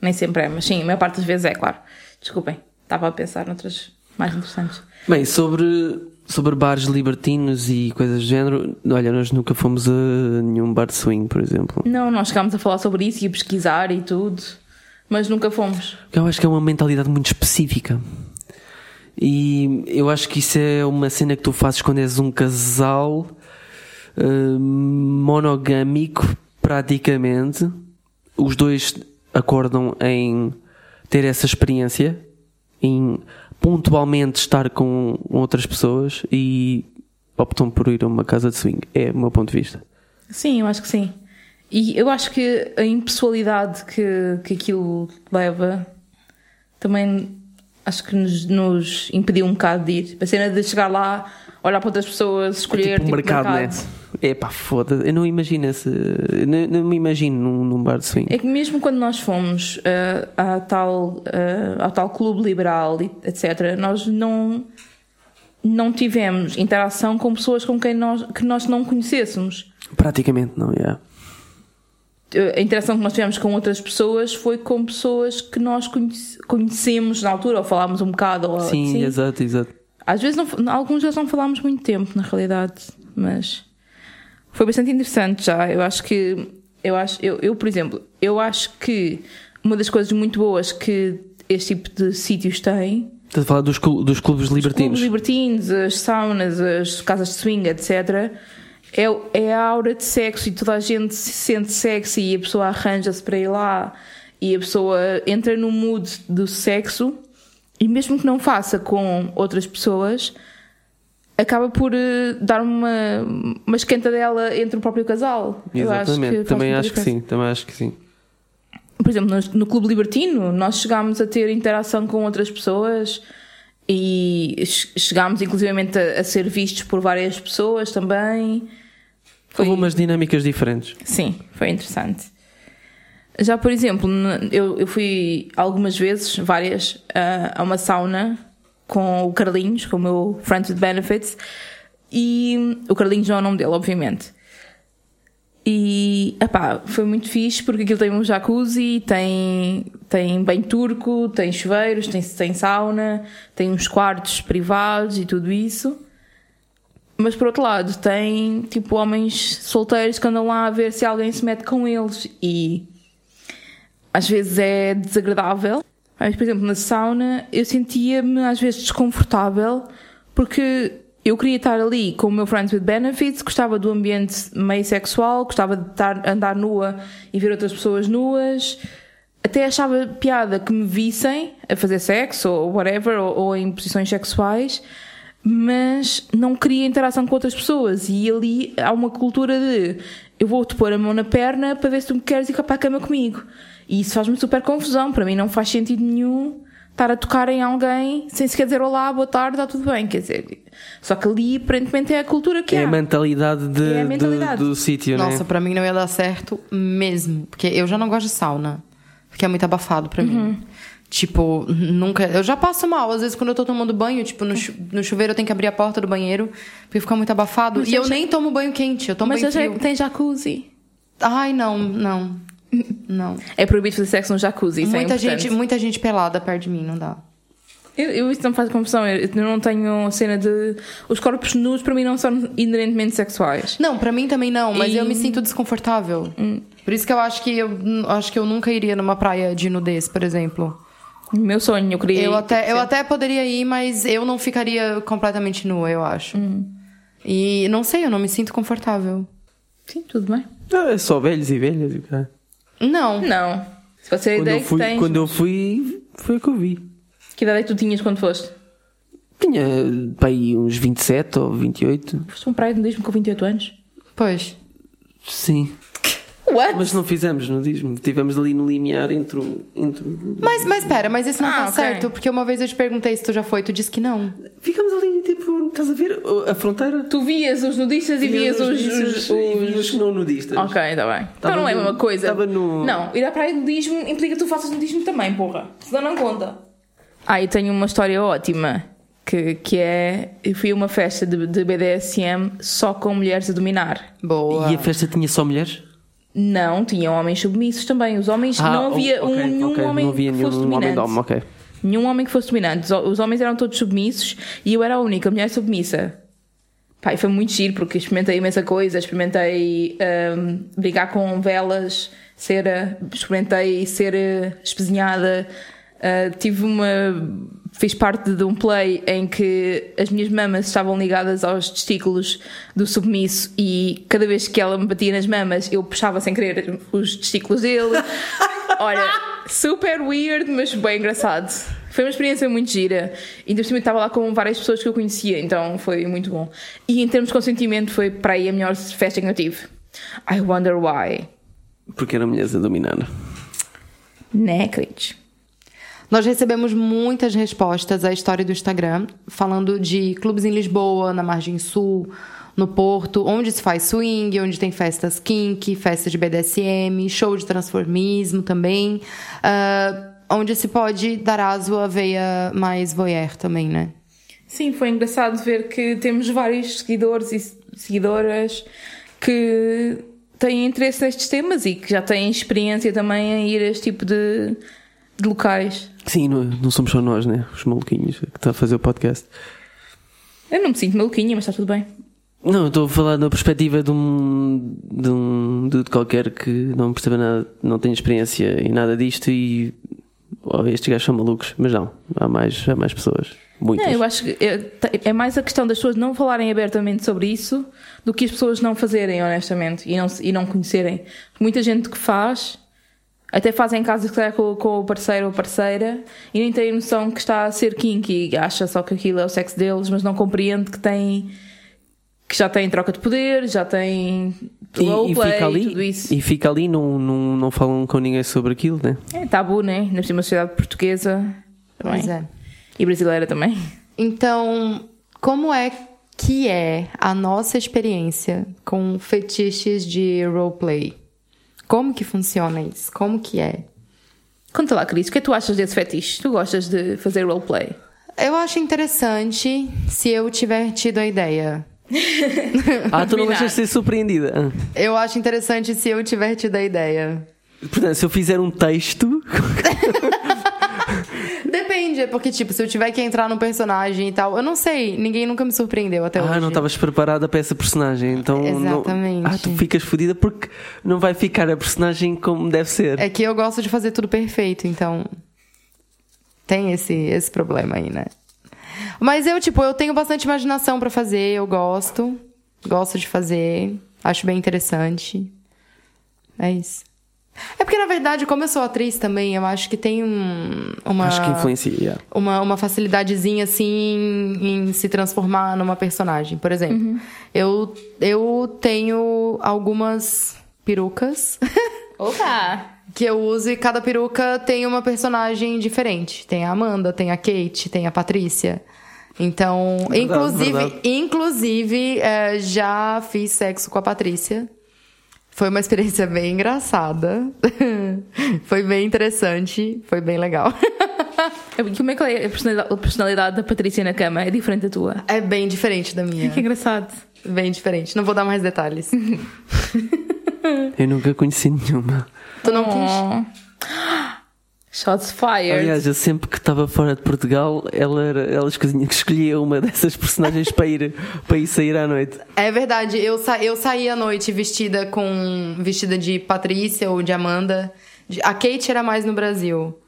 Nem sempre é, mas sim, a maior parte das vezes é, claro. Desculpem, estava a pensar noutras mais interessantes. Bem, sobre, sobre bares libertinos e coisas do género, olha, nós nunca fomos a nenhum bar de swing, por exemplo. Não, nós chegámos a falar sobre isso e a pesquisar e tudo, mas nunca fomos. Eu acho que é uma mentalidade muito específica. E eu acho que isso é uma cena que tu fazes quando és um casal uh, monogâmico, praticamente. Os dois acordam em ter essa experiência, em pontualmente estar com outras pessoas e optam por ir a uma casa de swing. É o meu ponto de vista. Sim, eu acho que sim. E eu acho que a impessoalidade que, que aquilo leva também acho que nos, nos impediu um bocado de ir. A cena de chegar lá, olhar para outras pessoas, escolher é tipo, tipo, um mercado, mercado. né? É pá, foda Eu não imagino esse. Não, não me imagino num, num bar de swing. É que mesmo quando nós fomos uh, à tal, uh, ao tal clube liberal, etc., nós não, não tivemos interação com pessoas com quem nós, que nós não conhecêssemos. Praticamente não, yeah. A interação que nós tivemos com outras pessoas foi com pessoas que nós conhece, conhecemos na altura, ou falámos um bocado. Ou, Sim, assim. exato, exato. Às vezes, não, alguns deles não falámos muito tempo, na realidade, mas foi bastante interessante já. Eu acho que, eu, acho, eu, eu, por exemplo, eu acho que uma das coisas muito boas que este tipo de sítios têm. Estás a falar dos, dos clubes libertinos. Os clubes libertinos, as saunas, as casas de swing, etc. É, é a aura de sexo e toda a gente se sente sexy e a pessoa arranja-se para ir lá e a pessoa entra no mood do sexo e mesmo que não faça com outras pessoas acaba por eh, dar uma, uma esquentadela entre o próprio casal. Acho Exatamente. faz também acho que sim, também acho que sim. Por exemplo, no, no Clube Libertino, nós chegámos a ter interação com outras pessoas e che- chegámos inclusivamente a, a ser vistos por várias pessoas também. Foi, Houve umas dinâmicas diferentes. Sim, foi interessante. Já, por exemplo, eu, eu fui algumas vezes, várias, a, a uma sauna com o Carlinhos, com o meu Friends with Benefits, e o Carlinhos não é o nome dele, obviamente. E, epá, foi muito fixe porque aquilo tem um jacuzzi, tem, tem banho turco, tem chuveiros, tem, tem sauna, tem uns quartos privados e tudo isso. Mas por outro lado, tem tipo homens solteiros que andam lá a ver se alguém se mete com eles e às vezes é desagradável. Mas, por exemplo, na sauna eu sentia-me às vezes desconfortável porque eu queria estar ali com o meu Friends with Benefits, gostava do ambiente meio sexual, gostava de estar, andar nua e ver outras pessoas nuas. Até achava piada que me vissem a fazer sexo ou whatever, ou, ou em posições sexuais, mas não queria interação com outras pessoas. E ali há uma cultura de eu vou-te pôr a mão na perna para ver se tu me queres ir para a cama comigo. E isso faz-me super confusão. Para mim não faz sentido nenhum estar a tocar em alguém sem sequer dizer olá, boa tarde, está tudo bem. Quer dizer, só que ali aparentemente é a cultura que É há. a mentalidade, de, É a de- mentalidade. do sítio, Nossa, né? pra mim não ia dar certo mesmo. Porque eu já não gosto de sauna. Porque é muito abafado pra mim. Tipo, nunca. Eu já passo mal. Às vezes, quando eu tô tomando banho, tipo, no, chu- no chuveiro eu tenho que abrir a porta do banheiro, porque fica muito abafado. Mas e eu já- nem tomo banho quente, eu tomo Mas banho já frio. tem jacuzzi. Ai, não, não. [laughs] Não. É proibido fazer sexo no jacuzzi. Isso muita, é gente, muita gente pelada perto de mim, não dá. Eu, eu isso não faz confusão. Eu, não tenho cena de. Os corpos nus para mim não são inerentemente sexuais. Não, pra mim também não, mas E- eu me sinto desconfortável. Por isso que eu acho que eu acho que eu nunca iria numa praia de nudez, por exemplo. Meu sonho, eu queria. Eu ir, até, eu até poderia ir, mas eu não ficaria completamente nua, eu acho. E não sei, eu não me sinto confortável. Sim, tudo bem. Ah, é só velhos e velhas. e cara. Não. Não. Se você a Quando, ideia eu fui, que tens. quando eu fui, foi o que eu vi. Que idade é que tu tinhas quando foste? Tinha pá, aí uns 27 ou 28. Foste um praia de nudismo com 28 anos? Pois. Sim. What? Mas não fizemos nudismo. Estivemos ali no limiar entre o. Entre o... Mas, mas pera, mas isso não Ah, tá ok. certo, porque uma vez eu te perguntei se tu já foi, tu disse que não. Ficamos ali, tipo, estás a ver a fronteira? Tu vias os nudistas e vias os. os, E não nudistas. Ok, está bem. Então Tava não é a mesma coisa. tava no- Não, ir à praia de nudismo implica que tu faças nudismo também, porra. Senão não conta. Ah, e tenho uma história ótima. Que, que é. Eu fui a uma festa de, de BDSM só com mulheres a dominar. Boa. E a festa tinha só mulheres? Não, tinham homens submissos também. Os homens. Ah, não havia ok, um, nenhum ok, homem que fosse nenhum homem dominante. dom, ok. Nenhum homem que fosse dominante. Os, homens eram todos submissos e eu era a única mulher submissa. Pá, e foi muito giro porque experimentei imensa coisa. Experimentei ahm, brigar com velas, cera, experimentei ser eh, espezinhada. Ah, tive uma. Fiz parte de um play em que as minhas mamas estavam ligadas aos testículos do submisso e cada vez que ela me batia nas mamas eu puxava sem querer os testículos dele. [laughs] Olha, super weird, mas bem engraçado. Foi uma experiência muito gira. E por cima estava lá com várias pessoas que eu conhecia, então foi muito bom. E em termos de consentimento, foi para aí a melhor festa que eu tive. I wonder why. Porque eram mulheres a dominar. Né, Crit? Nós recebemos muitas respostas à história do Instagram, falando de clubes em Lisboa, na Margem Sul, no Porto, onde se faz swing, onde tem festas kink, festas de BDSM, show de transformismo também, ah, onde se pode dar aso à veia mais voyeur também, né? Sim, foi engraçado ver que temos vários seguidores e seguidoras que têm interesse nestes temas e que já têm experiência também em ir a este tipo de, de locais. Sim, não, não somos só nós, né? Os maluquinhos que está a fazer o podcast. Eu não me sinto maluquinha, mas está tudo bem. Não, eu estou a falar da perspectiva de um, de um dude qualquer que não percebe nada, não tem experiência em nada disto e oh, estes gajos são malucos, mas não, há mais, há mais pessoas. Muitas. Não, eu acho que é, é mais a questão das pessoas não falarem abertamente sobre isso do que as pessoas não fazerem, honestamente, e não, e não conhecerem. Muita gente que faz, até faz em casa se calhar, com, com o parceiro ou parceira e nem tem noção que está a ser kinky, acha só que aquilo é o sexo deles, mas não compreende que tem. que já tem troca de poder, já tem e, e roleplay, fica ali, tudo isso. e fica ali, não, não, não falam com ninguém sobre aquilo, né? É tabu, né? Na cima sociedade portuguesa também. Pois é. e brasileira também. Então, como é que é a nossa experiência com fetiches de roleplay? Como que funciona isso? Como que é? Conta lá, Cris, o que é que tu achas desse fetiche? Tu gostas de fazer roleplay? Eu acho interessante se eu tiver tido a ideia. [laughs] Ah, tu não deixas de ser surpreendida. [laughs] Eu acho interessante se eu tiver tido a ideia. Portanto, se eu fizer um texto, [laughs] Depende, porque, tipo, se eu tiver que entrar no personagem e tal, eu não sei, ninguém nunca me surpreendeu até hoje. ah, não estavas preparada para essa personagem, então não- Exatamente. ah, tu ficas fodida porque não vai ficar a personagem como deve ser. É que eu gosto de fazer tudo perfeito, então. Tem esse, esse problema aí, né? Mas eu, tipo, eu tenho bastante imaginação pra fazer, eu gosto. Gosto de fazer. Acho bem interessante. É isso. É porque, na verdade, como eu sou atriz também, eu acho que tem um, uma. Acho que influencia. uma, uma facilidadezinha assim em, em se transformar numa personagem. Por exemplo, eu, eu tenho algumas perucas [laughs] Opa! que eu uso e cada peruca tem uma personagem diferente. Tem a Amanda, tem a Kate, tem a Patrícia. Então, Verdade, inclusive, verdade. inclusive é, já fiz sexo com a Patrícia. Foi uma experiência bem engraçada. [laughs] foi bem interessante, foi bem legal. [laughs] Como é que é a personalidade, a personalidade da Patrícia na cama? É diferente da tua? é bem diferente da minha. Que engraçado. Bem diferente. Não vou dar mais detalhes. [laughs] Eu nunca conheci nenhuma. tu não quis? Shots fired. Aliás, eu sempre que estava fora de Portugal, ela, era, ela escolhia, [laughs] escolhia uma dessas personagens para ir, para ir sair à noite. É verdade, eu, sa eu saí à noite vestida com. vestida de Patrícia ou de Amanda. A Kate era mais no Brasil.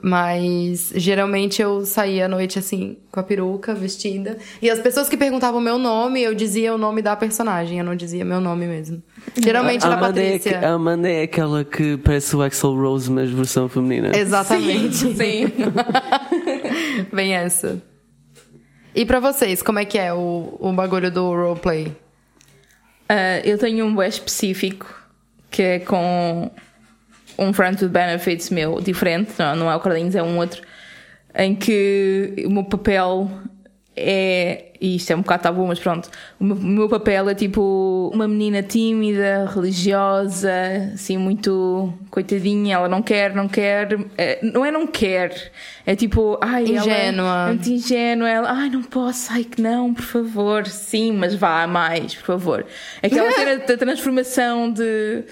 Mas geralmente eu saía à noite assim, com a peruca, vestida. E as pessoas que perguntavam meu nome, eu dizia o nome da personagem, eu não dizia meu nome mesmo. Geralmente a, era Amanda é, Patrícia. aque- a Amanda é aquela que parece o Axel Rose, mas versão feminina. Exatamente. Sim. [laughs] Bem essa. E pra vocês, como é que é o, o bagulho do roleplay? Ah, eu tenho um bué específico que é com um friend with benefits meu, diferente, não, não é o Carlinhos, é um outro, em que o meu papel é. E isto é um bocado tabu, mas pronto. O meu, o meu papel é tipo uma menina tímida, religiosa, assim, muito coitadinha. Ela não quer, não quer. é, não é não quer. É tipo, ai, Ingênua. ela é muito ingênua. Ela, ai, não posso, ai que não, por favor. Sim, mas vá mais, por favor. Aquela [laughs] cena da transformação de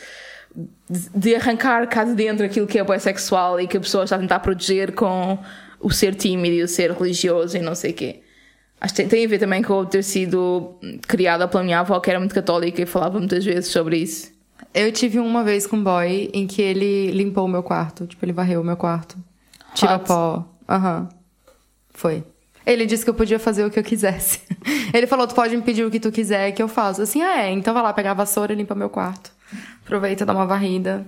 de- de arrancar cá de dentro aquilo que é bissexual e que a pessoa está a tentar proteger com o ser tímido e o ser religioso e não sei o quê. Acho que tem, tem a ver também com eu ter sido criada pela minha avó, que era muito católica e falava muitas vezes sobre isso. Eu tive uma vez com um boy em que ele limpou o meu quarto. Tipo, ele varreu o meu quarto. Tirou pó. Aham. Foi. Ele disse que eu podia fazer o que eu quisesse. [laughs] Ele falou, tu pode me pedir o que tu quiser que eu faço. Assim, ah, é. Então vai lá pegar a vassoura e limpa meu quarto. Aproveita, dá uma varrida.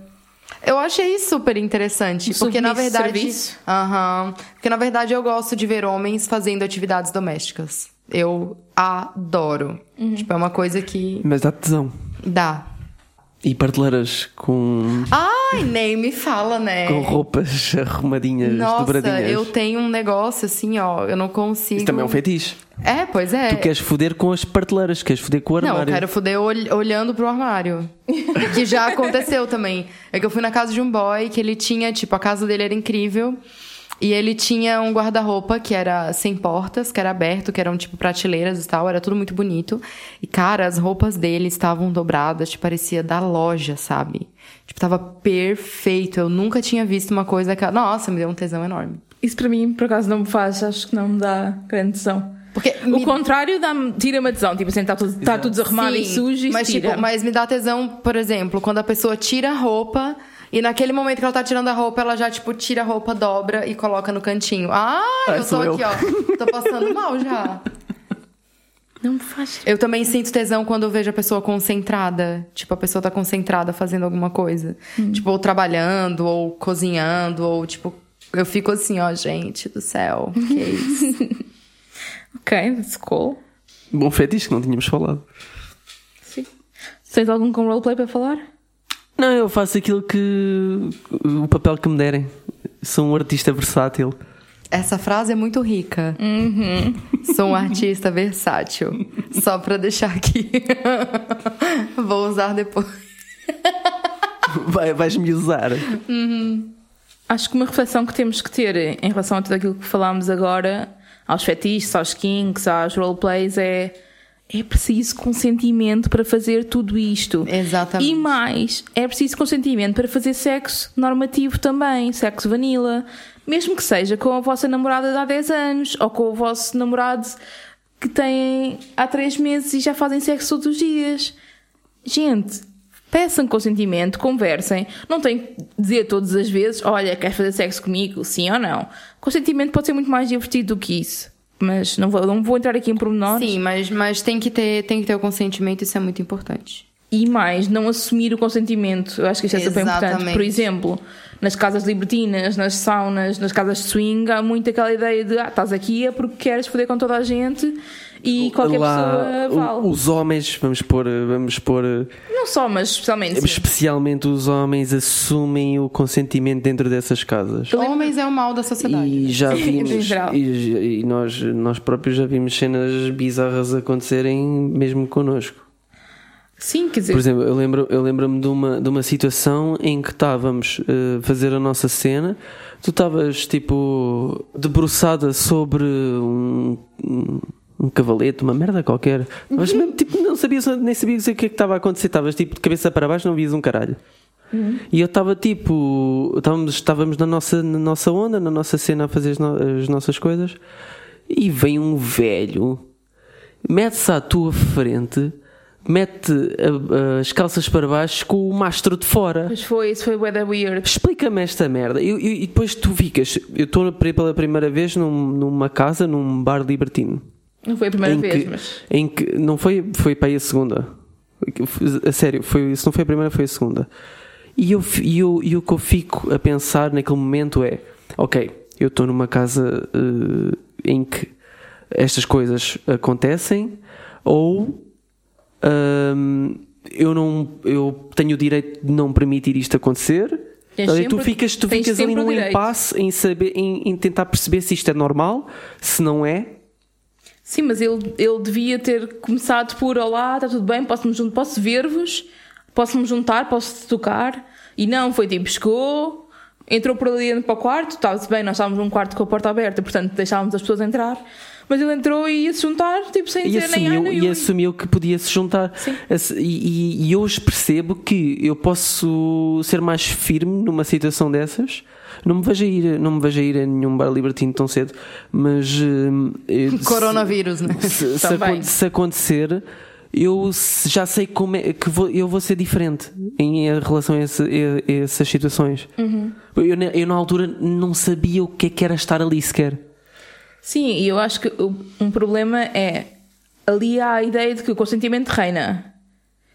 Eu achei super interessante. Um porque, na verdade... serviço? Aham. Porque, na verdade, eu gosto de ver homens fazendo atividades domésticas. Eu adoro. Uhum. Tipo, é uma coisa que Mas dá tesão. dá. E prateleiras com, Ai, nem me fala, né? com roupas arrumadinhas, Nossa, dobradinhas. eu tenho um negócio assim, ó, eu não consigo. Isso também é um fetiche. É, pois é. Tu queres foder com as prateleiras, queres foder com o Não, armário. eu quero foder ol- olhando pro armário. [laughs] que já aconteceu também. É que eu fui na casa de um boy que ele tinha, tipo, a casa dele era incrível. E ele tinha um guarda-roupa que era sem portas, que era aberto, que eram tipo prateleiras e tal, era tudo muito bonito. E cara, as roupas dele estavam dobradas, tipo, parecia da loja, sabe? Tipo, tava perfeito. Eu nunca tinha visto uma coisa que. Nossa, me deu um tesão enorme. Isso para mim, por acaso, não me faz, acho que não me dá grande tesão. Porque O me- contrário dá-me- tira-me a tesão. Tipo assim, está tudo, está tudo desarrumado e Sim, sujo e mas, tira. tipo, mas me dá tesão, por exemplo, quando a pessoa tira a roupa e naquele momento que ela tá tirando a roupa, ela já, tipo, tira a roupa, dobra e coloca no cantinho. Ah, Ah, eu tô sou eu. aqui, ó. Tô passando [laughs] mal já. Não me faz. Eu também sinto tesão quando eu vejo a pessoa concentrada. Tipo, a pessoa tá concentrada fazendo alguma coisa. Hum. Tipo, ou trabalhando, ou cozinhando, ou tipo. Eu fico assim, ó, gente do céu. Que isso? [laughs] Ok, that's cool. Bom fetiche que não tínhamos falado. Sim. Tens algum com roleplay para falar? Não, eu faço aquilo que. o papel que me derem. Sou um artista versátil. Essa frase é muito rica. Sou um artista versátil. Só pra deixar aqui. Vou usar depois. Vai, vais-me usar. Acho que uma reflexão que temos que ter em relação a tudo aquilo que falámos agora, aos fetiches, aos kinks, aos roleplays, é é preciso consentimento para fazer tudo isto. Exatamente. E mais, é preciso consentimento para fazer sexo normativo também, sexo vanilla. Mesmo que seja com a vossa namorada de há 10 anos ou com o vosso namorado que têm há 3 meses e já fazem sexo todos os dias. Gente, peçam consentimento, conversem. Não tem que dizer todas as vezes: olha, queres fazer sexo comigo? Sim ou não? Consentimento pode ser muito mais divertido do que isso. Mas não vou, não vou entrar aqui em pormenores. Sim, mas, mas tem, que ter, tem que ter o consentimento, isso é muito importante. E mais, não assumir o consentimento. Eu acho que isto é super importante. Por exemplo, nas casas libertinas, nas saunas, nas casas de swing, há muito aquela ideia de ah, estás aqui é porque queres foder com toda a gente e qualquer Lá, pessoa vale. os homens, vamos pôr, vamos pôr. Não só, mas especialmente. sim. Especialmente os homens assumem o consentimento dentro dessas casas. Homens é o mal da sociedade. E já [laughs] Em vimos, geral. e, e nós, nós próprios já vimos cenas bizarras acontecerem mesmo connosco. Sim, quer dizer, Por exemplo, eu lembro- eu lembro-me de, uma, de uma situação em que estávamos eh, a fazer a nossa cena, tu estavas tipo debruçada sobre um, um, um cavalete, uma merda qualquer, mas mesmo tipo não sabias, nem sabias o que é que estava a acontecer, estavas tipo de cabeça para baixo, não vias um caralho. E eu estava tipo, estávamos, estávamos na, nossa, na nossa onda, na nossa cena a fazer as, no- as nossas coisas, e vem um velho mete-se à tua frente, mete a- a- as calças para baixo com o mastro de fora. mas foi, isso foi weather weird. Explica-me esta merda. Eu- eu- e depois tu ficas. Eu estou pela primeira vez num- numa casa, num bar libertino. Não foi a primeira vez, que, mas. em que não foi, foi para aí a segunda. A sério, foi, se não foi a primeira, foi a segunda. E eu, e eu, e o que eu fico a pensar naquele momento é: ok, eu estou numa casa eh, em que estas coisas acontecem, ou eu, não, eu tenho o direito de não permitir isto acontecer. Então, tu sempre- ficas, tu ficas ali sempre num impasse em, saber, em, em tentar perceber se isto é normal, se não é, Sim, mas ele, ele devia ter começado por Olá, está tudo bem, posso-me jun- posso ver-vos, posso-me juntar, posso tocar. E não, foi tipo, chegou, entrou por ali dentro para o quarto, estava-se bem, nós estávamos num quarto com a porta aberta, portanto deixávamos as pessoas entrar. Mas ele entrou e ia se juntar, tipo, sem E dizer nem ai assumiu, nem e ui. assumiu que podia se juntar. E, e- e hoje percebo que eu posso ser mais firme numa situação dessas. Não me vejo a ir, não me vejo a, ir a nenhum bar libertino tão cedo, mas eh, se- [laughs] Coronavírus, né? se, se Também. acon- se acontecer, eu se- já sei como é que vou, eu vou ser diferente em relação a, esse- a- a essas situações. Uhum. Eu, na- eu, na altura não sabia o que é que era estar ali sequer. Sim, e eu acho que um problema é ali há a ideia de que o consentimento reina.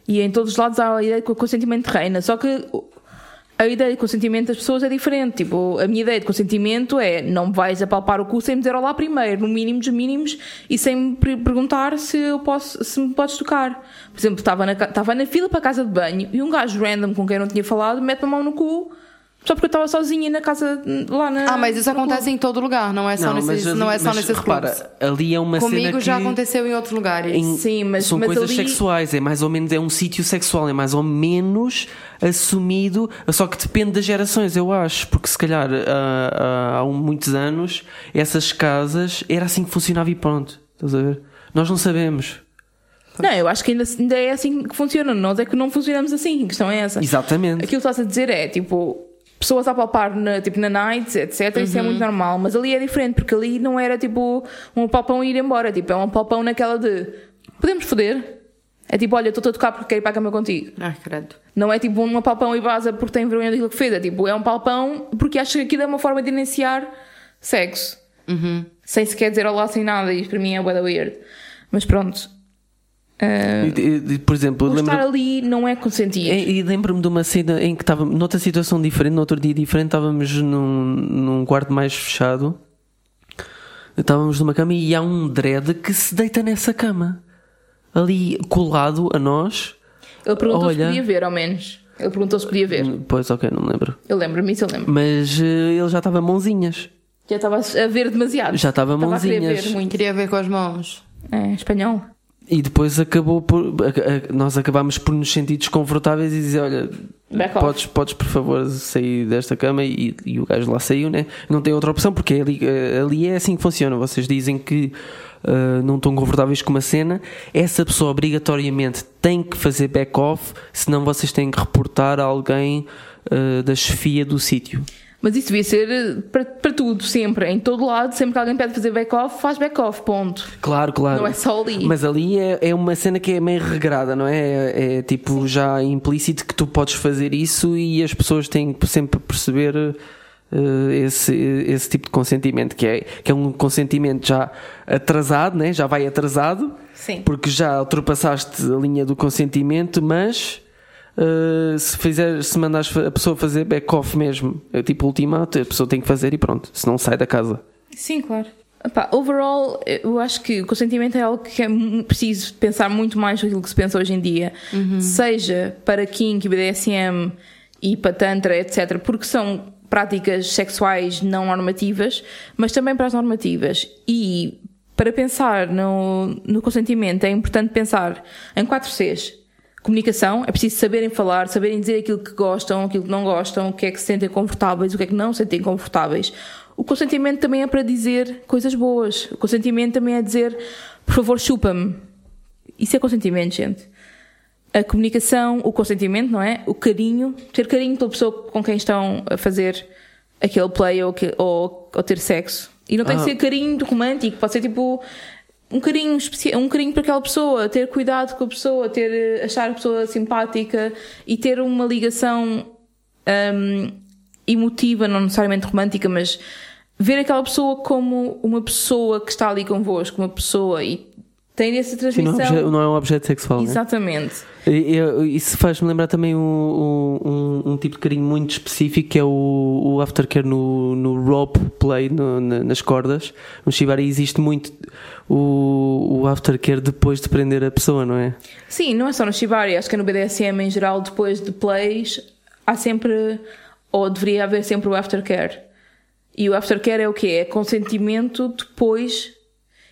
E em todos os lados há a ideia de que o consentimento reina. Só que a ideia de consentimento das pessoas é diferente. Tipo, a minha ideia de consentimento é não me vais apalpar o cu sem me dizer olá primeiro, no mínimo dos mínimos, e sem me per- perguntar se eu posso, se me podes tocar. Por exemplo, estava na, estava na fila para a casa de banho e um gajo random com quem eu não tinha falado mete a mão no cu só porque eu estava sozinha na casa lá na. Ah, mas isso clube. acontece em todo lugar, não é só nesses, ali- não é só mas nesses repara, clubes. ali é uma cena Comigo já aconteceu em outros lugares. em- Sim, mas- são mas coisas ali- sexuais, é mais ou menos é um sítio sexual, é mais ou menos assumido, só que depende das gerações, eu acho, porque se calhar há, há- há muitos anos essas casas era assim que funcionava e pronto, estás a ver? Nós não sabemos. Não, eu acho que ainda, ainda é assim que funciona. Nós é que não funcionamos assim. A questão é essa. Exatamente. Aquilo que estás a dizer é tipo. Pessoas a palpar na, tipo, na night, etc. Isso é Uhum. muito normal. Mas ali é diferente, porque ali não era tipo um palpão e ir embora. Tipo, é um palpão naquela de podemos foder. É tipo, olha, estou a tocar porque quero ir para a cama contigo. Ai, credo. Não é tipo um palpão e vaza porque tem vergonha daquilo que fez. É tipo, é um palpão porque acha que aquilo é uma forma de iniciar sexo. Uhum. Sem sequer dizer olá, sem nada. Isto para mim é weird. Mas pronto. Ah, E- e- e, por exemplo, lembro estar ali não é consentido. E, e lembro-me de uma cena em que estava noutra situação diferente, no outro dia diferente, estávamos num, num quarto mais fechado, estávamos numa cama e há um dread que se deita nessa cama, ali colado a nós. Ele perguntou se Olha. podia ver, ao menos. Ele perguntou se podia ver. Pois, ok, não me lembro. Eu lembro-me, isso eu lembro. Mas eh, ele já estava mãozinhas. Já estava a ver demasiado. Já estava Estava a querer mãozinhas. ver muito. Queria ver com as mãos. É, espanhol. E depois acabou por. a- a- nós acabámos por nos sentir desconfortáveis e dizer: Olha, podes, podes por favor sair desta cama. E, e o gajo lá saiu, né? Não tem outra opção, porque ali, eh, ali é assim que funciona. Vocês dizem que eh, não estão confortáveis com uma cena, essa pessoa obrigatoriamente tem que fazer back-off, senão vocês têm que reportar a alguém eh, da chefia do sítio. Mas isso devia ser eh, para, para tudo, sempre. Em todo lado, sempre que alguém pede fazer back-off, faz back-off, ponto. Claro, claro. Não é só ali. Mas ali é, é uma cena que é meio regrada, não é? É, é tipo já implícito que tu podes fazer isso e as pessoas têm que sempre perceber eh, esse, esse tipo de consentimento, que é, que é um consentimento já atrasado, né? já vai atrasado, Sim. porque já ultrapassaste a linha do consentimento, mas. Eh, se fizer, se mandares a pessoa fazer back-off mesmo, é tipo ultimato, a pessoa tem que fazer e pronto, se não sai da casa. Sim, claro. Epá, overall, eu acho que o consentimento é algo que é preciso pensar muito mais do que se pensa hoje em dia. Seja para kink, BDSM e para tantra, etc. Porque são práticas sexuais não normativas, mas também para as normativas. E para pensar no, no consentimento é importante pensar em 4 Cs. Comunicação, é preciso saberem falar, saberem dizer aquilo que gostam, aquilo que não gostam, o que é que se sentem confortáveis, o que é que não se sentem confortáveis. O consentimento também é para dizer coisas boas. O consentimento também é dizer, por favor, chupa-me. Isso é consentimento, gente. A comunicação, o consentimento, não é? O carinho, ter carinho pela pessoa com quem estão a fazer aquele play ou, que- ou, ou ter sexo. E não tem que Ah. ser carinho romântico, pode ser tipo um carinho especial, um carinho para aquela pessoa, ter cuidado com a pessoa, ter eh, achar a pessoa simpática e ter uma ligação hum, emotiva, não necessariamente romântica, mas ver aquela pessoa como uma pessoa que está ali convosco, uma pessoa e tem essa Sim, não, é transmissão. obje- não é um objeto sexual. né? Exatamente. Eu- Isso faz-me lembrar também um, um, um tipo de carinho muito específico que é o, o aftercare no, no rope play, no- na- nas cordas. No Shibari existe muito o, o aftercare depois de prender a pessoa, não é? Sim, não é só no Shibari, acho que no BDSM em geral, depois de plays, há sempre, ou deveria haver sempre o aftercare. E o aftercare é o quê? É consentimento depois.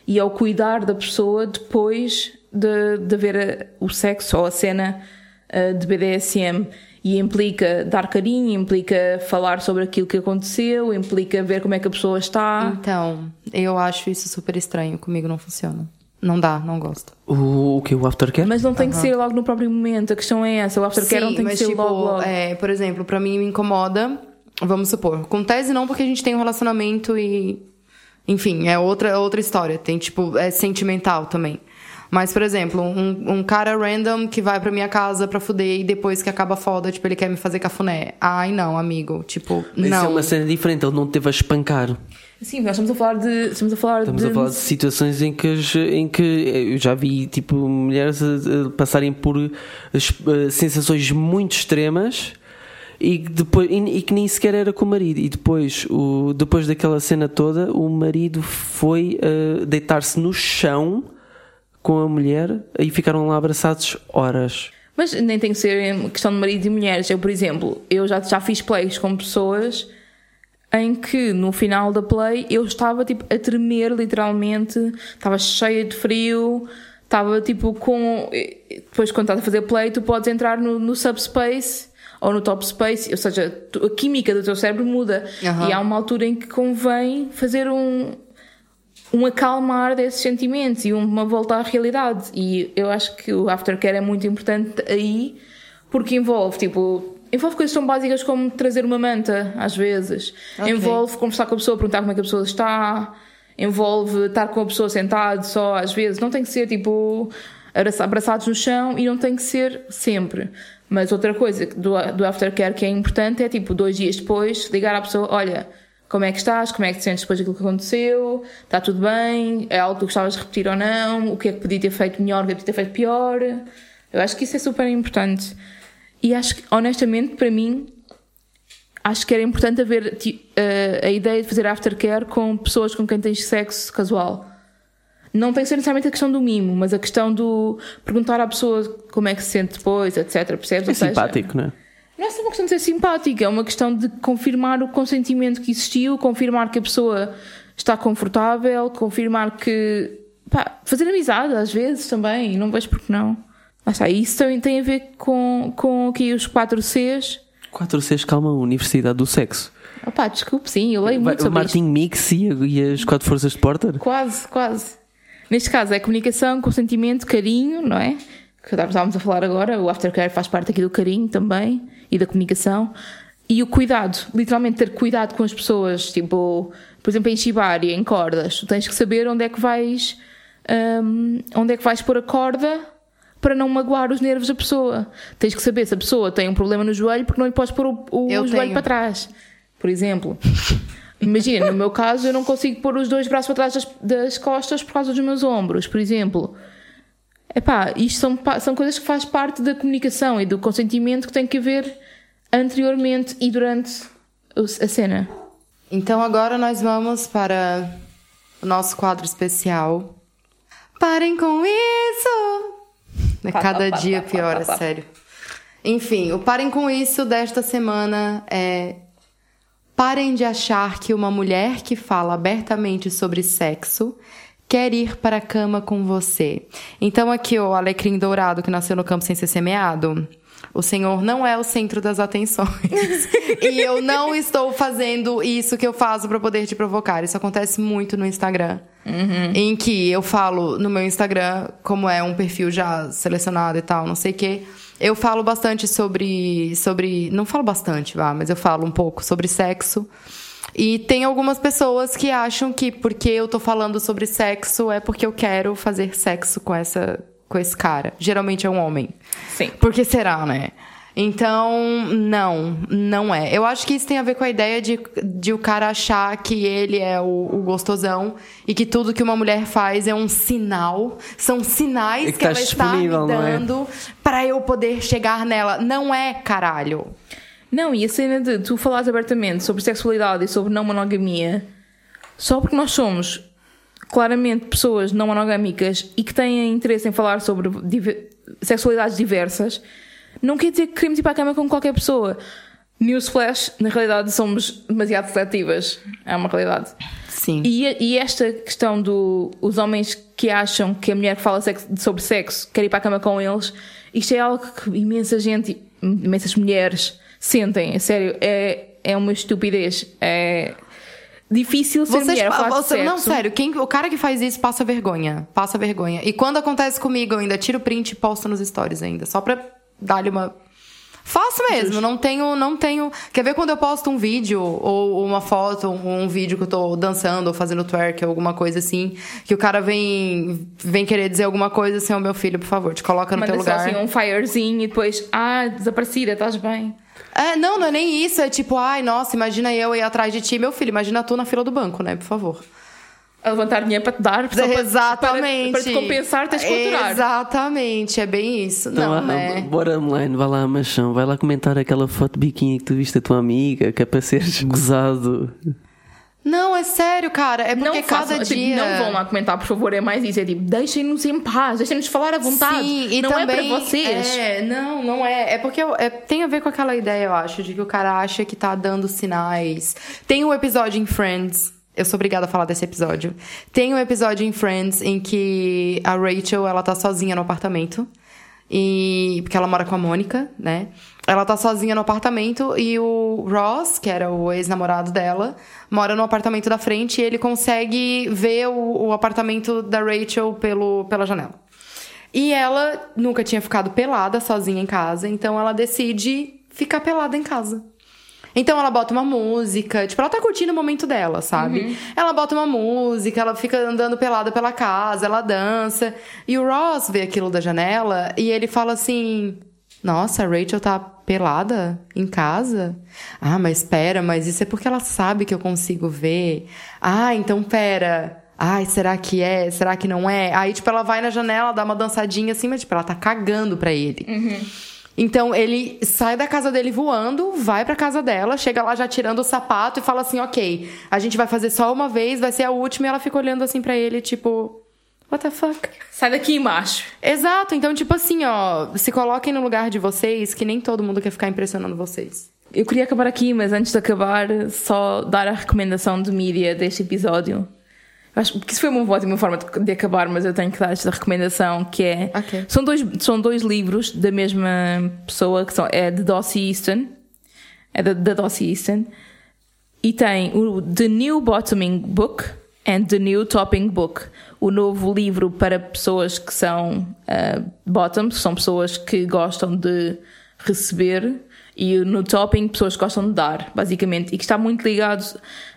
E ao cuidar da pessoa depois de, de ver a- o sexo ou a cena uh, de BDSM. E implica dar carinho, implica falar sobre aquilo que aconteceu, implica ver como é que a pessoa está. Então, eu acho isso super estranho. Comigo não funciona. Não dá, não gosto. O, o que? O aftercare? Mas não tem que ser logo no próprio momento, a questão é essa. O aftercare não tem que ser tipo, logo, logo. É, por exemplo, pra mim me incomoda, vamos supor, com tese não porque a gente tem um relacionamento e enfim, é outra outra história, tem tipo é sentimental também. Mas, por exemplo, um, um cara random que vai pra minha casa pra fuder e depois que acaba foda, tipo, ele quer me fazer cafuné. Ai, não, amigo. Tipo, Mas Isso é não. uma cena diferente, ele não teve a espancar. Sim, nós estamos a falar de. Estamos a falar Estamos de. a falar de situações em que, em que eu já vi tipo mulheres a, a passarem por as- eh, sensações muito extremas e depois, e, e que nem sequer era com o marido. E depois, o, depois daquela cena toda, o marido foi eh, deitar-se no chão com a mulher e ficaram lá abraçados horas. Mas nem tem que ser questão de marido e mulheres. Eu, por exemplo, eu já, já fiz plays com pessoas em que no final da play eu estava tipo a tremer literalmente, estava cheia de frio, estava tipo com. Depois, quando estás a fazer play, tu podes entrar no, no subspace ou no top space, ou seja, a química do teu cérebro muda. Aham. E há uma altura em que convém fazer um, um acalmar desses sentimentos e uma volta à realidade. E eu acho que o aftercare é muito importante aí, porque envolve, tipo, envolve coisas tão básicas como trazer uma manta, às vezes. Ok. Envolve conversar com a pessoa, perguntar como é que a pessoa está. Envolve estar com a pessoa sentado só, às vezes. Não tem que ser, tipo, abraça- abraçados no chão e não tem que ser sempre. Mas outra coisa do, do aftercare que é importante é, tipo, dois dias depois, ligar à pessoa, olha, como é que estás, como é que te sentes depois daquilo que aconteceu, está tudo bem, é algo que gostavas de repetir ou não, o que é que podia ter feito melhor, o que é que podia ter feito pior. Eu acho que isso é super importante. E acho que, honestamente, para mim, acho que era importante haver a, a ideia de fazer aftercare com pessoas com quem tens sexo casual. Não tem que ser necessariamente a questão do mimo, mas a questão do perguntar à pessoa como é que se sente depois, etc. Percebes? É simpático, não é? não é só uma questão de ser simpática, é uma questão de confirmar o consentimento que existiu, confirmar que a pessoa está confortável, confirmar que. pá, fazer amizade às vezes também, não vejo porque não. Lá está, isso também tem a ver com, com aqui os 4 Cs. 4Cs Calma Universidade do Sexo. Opá, desculpe, sim, eu leio Vai- muito o sobre Martin Mix e, e as quatro forças de Porter? Quase, quase. Neste caso é comunicação, consentimento, carinho, não é? Que estávamos a falar agora, o aftercare faz parte aqui do carinho também e da comunicação. E o cuidado, literalmente ter cuidado com as pessoas, tipo, por exemplo, em shibari, em cordas, tu tens que saber onde é que vais, hum, onde é que vais pôr a corda para não magoar os nervos da pessoa. Tens que saber se a pessoa tem um problema no joelho porque não lhe podes pôr o, o joelho tenho. para trás, por exemplo. Imagina, no meu caso, eu não consigo pôr os dois braços para trás das, das costas por causa dos meus ombros, por exemplo. Epá, isto são, são coisas que faz parte da comunicação e do consentimento que tem que haver anteriormente e durante a cena. Então agora nós vamos para o nosso quadro especial. Parem com isso! É cada dia pior, é [laughs] sério. Enfim, o Parem com isso desta semana é. Parem de achar que uma mulher que fala abertamente sobre sexo quer ir para a cama com você. Então, aqui o alecrim dourado que nasceu no campo sem ser semeado. O Senhor não é o centro das atenções. [laughs] e eu não estou fazendo isso que eu faço para poder te provocar. Isso acontece muito no Instagram. Em que eu falo no meu Instagram, como é um perfil já selecionado e tal, não sei o quê. Eu falo bastante sobre. sobre não falo bastante, vá, mas eu falo um pouco sobre sexo. E tem algumas pessoas que acham que porque eu tô falando sobre sexo é porque eu quero fazer sexo com essa com esse cara. Geralmente é um homem. Sim. Por que será, né? Então, não, não é. Eu acho que isso tem a ver com a ideia de, de o cara achar que ele é o, o gostosão e que tudo que uma mulher faz é um sinal, são sinais É que, que ela tá está me é? dando pra eu poder chegar nela. Não é, caralho. Não, e a cena de tu falares abertamente sobre sexualidade e sobre não monogamia, só porque nós somos claramente pessoas não monogâmicas e que têm interesse em falar sobre sexualidades diversas, não quer dizer que queremos ir para a cama com qualquer pessoa. Newsflash, na realidade somos demasiado seletivas. É uma realidade. Sim. E, e esta questão do os homens que acham que a mulher que fala sexo- sobre sexo quer ir para a cama com eles, isto é algo que imensa gente, imensas mulheres sentem, a sério, é, é uma estupidez. É difícil ser Vocês, mulher a falar de você- sexo. não, sério, quem, o cara que faz isso passa vergonha. Passa vergonha. E quando acontece comigo, eu ainda tiro print e posto nos stories ainda. Só pra dar-lhe uma. Faço mesmo, não tenho, não tenho. Quer ver quando eu posto um vídeo ou uma foto, um, um vídeo que eu tô dançando ou fazendo twerk ou alguma coisa assim, que o cara vem vem querer dizer alguma coisa assim, ô meu filho, por favor, te coloca no Manda teu só lugar. assim um firezinho e depois, ah, desaparecida, estás bem. É, não, não é nem isso, é tipo, ai, nossa, imagina eu ir atrás de ti, meu filho, imagina tu na fila do banco, né, por favor. A levantar dinheiro para te dar, só para- Exatamente. Para, para te compensar, tens que faturar. Exatamente, é bem isso. Então, não, ah, né? Bora, Melane, vai lá, machão. Vai lá comentar aquela foto biquíni que tu viste da tua amiga, que é para seres gozado. Não, é sério, cara. É porque Não cada façam, tipo, dia. não vão lá comentar, por favor, é mais isso. É tipo, deixem-nos em paz, deixem-nos falar à vontade. Sim, e não também, é para vocês. É, não, não é. É porque eu- é- tem a ver com aquela ideia, eu acho, de que o cara acha que tá dando sinais. Tem um episódio em Friends. Eu sou obrigada a falar desse episódio. Tem um episódio em Friends em que a Rachel, ela tá sozinha no apartamento. E. Porque ela mora com a Mônica, né? Ela tá sozinha no apartamento e o Ross, que era o ex-namorado dela, mora no apartamento da frente e ele consegue ver o, o apartamento da Rachel pelo, pela janela. E ela nunca tinha ficado pelada sozinha em casa, então ela decide ficar pelada em casa. Então ela bota uma música, tipo, ela tá curtindo o momento dela, sabe? Ela bota uma música, ela fica andando pelada pela casa, ela dança. E o Ross vê aquilo da janela e ele fala assim: Nossa, a Rachel tá pelada em casa? Ah, mas pera, mas isso é porque ela sabe que eu consigo ver. Ah, então pera. Ai, será que é? Será que não é? Aí, tipo, ela vai na janela, dá uma dançadinha assim, mas, tipo, ela tá cagando pra ele. Então ele sai da casa dele voando, vai pra casa dela, chega lá já tirando o sapato e fala assim: ok, a gente vai fazer só uma vez, vai ser a última, e ela fica olhando assim pra ele, tipo, what the fuck? Sai daqui, macho. Exato, então, tipo assim, ó, se coloquem no lugar de vocês, que nem todo mundo quer ficar impressionando vocês. Eu queria acabar aqui, mas antes de acabar, só dar a recomendação de mídia deste episódio. Acho que isso foi uma ótima forma de, de acabar, mas eu tenho que dar esta recomendação que é Ok. são dois são dois livros da mesma pessoa que são é de Dossie Easton é da, da Dossie Easton e tem o The New Bottoming Book and The New Topping Book o novo livro para pessoas que são uh, bottoms são pessoas que gostam de receber e no topping pessoas gostam de dar, basicamente, e que está muito ligado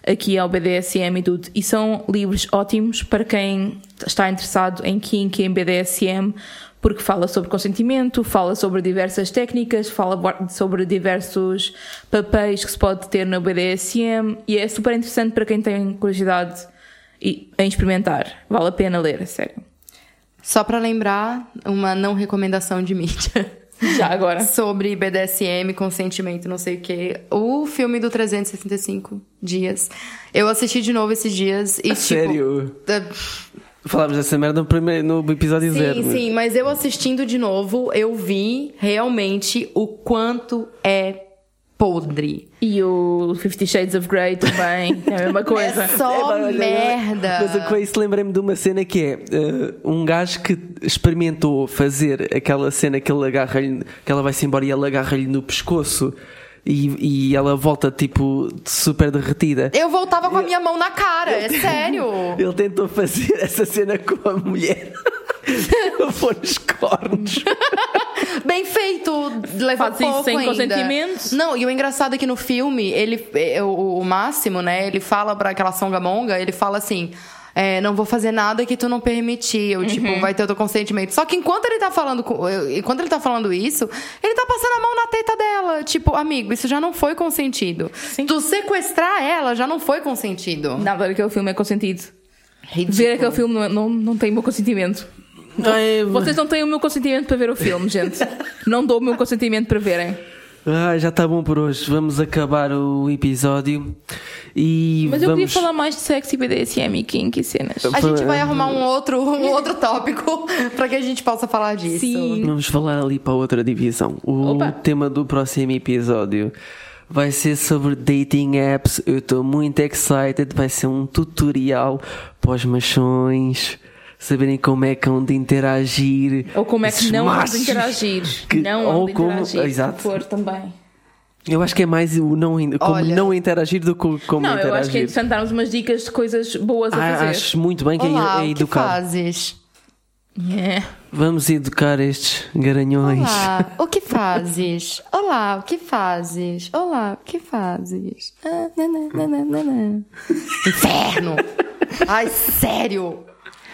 aqui ao BDSM e tudo. E são livros ótimos para quem está interessado em kink e em BDSM, porque fala sobre consentimento, fala sobre diversas técnicas, fala sobre diversos papéis que se pode ter no BDSM e é super interessante para quem tem curiosidade em experimentar. Vale a pena ler, a sério. Só pra lembrar, uma não recomendação de mídia. [laughs] [laughs] Já agora. sobre BDSM, consentimento, não sei o quê. O filme do 365 dias. Eu assisti de novo esses dias e, A tipo. sério? é, Falámos dessa merda no, primeiro, no episódio Sim, zero. mas- sim, mas eu assistindo de novo, eu vi realmente o quanto é podre. E o Fifty Shades of Grey também, é a mesma [laughs] coisa. É só É, merda. Mas com isso lembrei-me de uma cena que é eh, um gajo que experimentou fazer aquela cena que ele agarra-lhe, que ela vai-se embora e ele agarra-lhe no pescoço e, e ela volta tipo super derretida. Eu voltava com a minha mão na cara, é sério. [laughs] Ele tentou fazer essa cena com a mulher. [laughs] Foi nos cornos. [laughs] Bem feito, Faz isso pouco sem ainda. consentimento? Não, e o engraçado é que no filme, ele, é, o, o Máximo, né, ele fala pra aquela songamonga, ele fala assim... é, não vou fazer nada que tu não permitir, ou, tipo, vai ter o teu consentimento. Só que enquanto ele tá falando enquanto ele tá falando isso, ele tá passando a mão na teta dela. Tipo, amigo, isso já não foi consentido. Tu sequestrar ela já não foi consentido. Nada daquele filme é consentido. Ridículo. Ver aquele filme não, não, não tem o meu consentimento. Ai, Vocês não têm o meu consentimento para ver o filme, gente. [laughs] Não dou o meu consentimento para verem. Ai, já está bom por hoje. Vamos acabar o episódio. E Mas eu vamos... queria falar mais de sexo e BDSM e kink e cenas. A gente vai arrumar um outro, um [laughs] outro tópico [laughs] pra que a gente possa falar disso. Sim. Vamos falar ali para outra divisão. O Opa. tema do próximo episódio vai ser sobre dating apps. Eu estou muito excited. Vai ser um tutorial para os machões saberem como é que hão de interagir. Ou como é que não hão de interagir. que- não hão ou de como- interagir. Exato. Se for também. Eu acho que é mais o não, como Olha- não interagir do que como não, interagir. eu acho que é interessante darmos umas dicas de coisas boas a Ah, fazer. acho muito bem que Olá, é, é o que educar. fazes? É. Vamos educar estes garanhões. Olá, o que fazes? Olá, o que fazes? Olá, o que fazes? Ah, nanã. [laughs] Inferno! Ai, sério!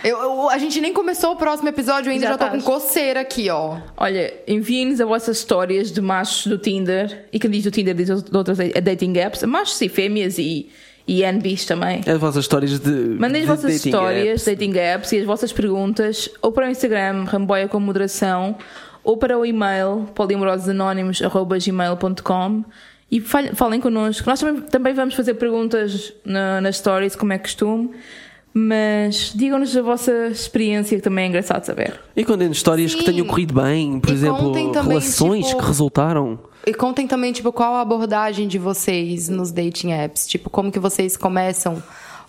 Eu, eu- a gente nem começou o próximo episódio ainda, Já já, tô estás. com coceira aqui, ó. Olha, enviem-nos as vossas histórias de machos do Tinder. E quem diz do Tinder diz de outras dating apps. Machos e fêmeas e, e NBs também. As vossas histórias de. Mandem as vossas dating histórias, apps. dating apps e as vossas perguntas ou para o Instagram, ramboia com moderação, ou para o e-mail polimorososanónimos.gmail.com e fal- falem connosco. Nós também, também vamos fazer perguntas na- nas stories, como é costume, mas digam-nos a vossa experiência, que também é engraçado saber. E contem histórias que Sim. tenham corrido bem, por E exemplo, também, relações tipo, que resultaram. E contem também, tipo, qual a abordagem de vocês nos dating apps? Tipo, como que vocês começam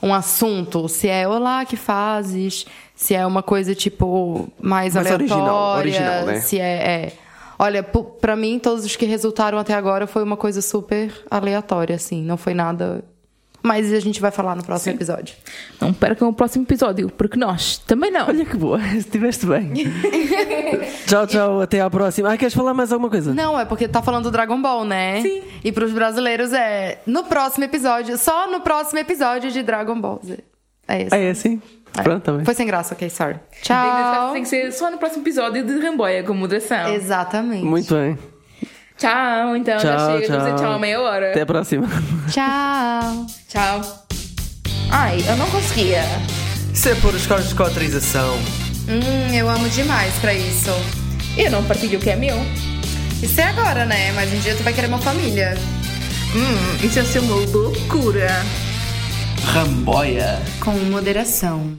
um assunto? Se é olá, que fazes? Se é uma coisa, tipo, mais, Mais original, aleatória? original, né? Se é... é. Olha, pra mim, todos os que resultaram até agora foi uma coisa super aleatória, assim. Não foi nada... Mas a gente vai falar no próximo episódio. Não percam o próximo episódio, porque nós também não. Olha que boa, [laughs] estiveste bem. [laughs] tchau, tchau, até à próxima. Ah, queres falar mais alguma coisa? Não, é porque tá falando do Dragon Ball, né? Sim. E pros brasileiros é no próximo episódio, só no próximo episódio de Dragon Ball Z. É isso. É assim? É. Pronto, também. Foi sem graça, ok, sorry. Tchau. Tem que ser só no próximo episódio de Ramboia com moderação. Exatamente. Muito bem. Tchau, então já Tchau, chega. Vamos dizer tchau. tchau a meia hora. Até a próxima. Tchau. Tchau. Ai, eu não conseguia. Isso é por escolas de cotrização. Hum, eu amo demais pra isso. Eu não partilho o que é meu. Isso é agora, né? Mas um dia tu vai querer uma família. Hum, isso é ser uma loucura. Ramboia. Com moderação.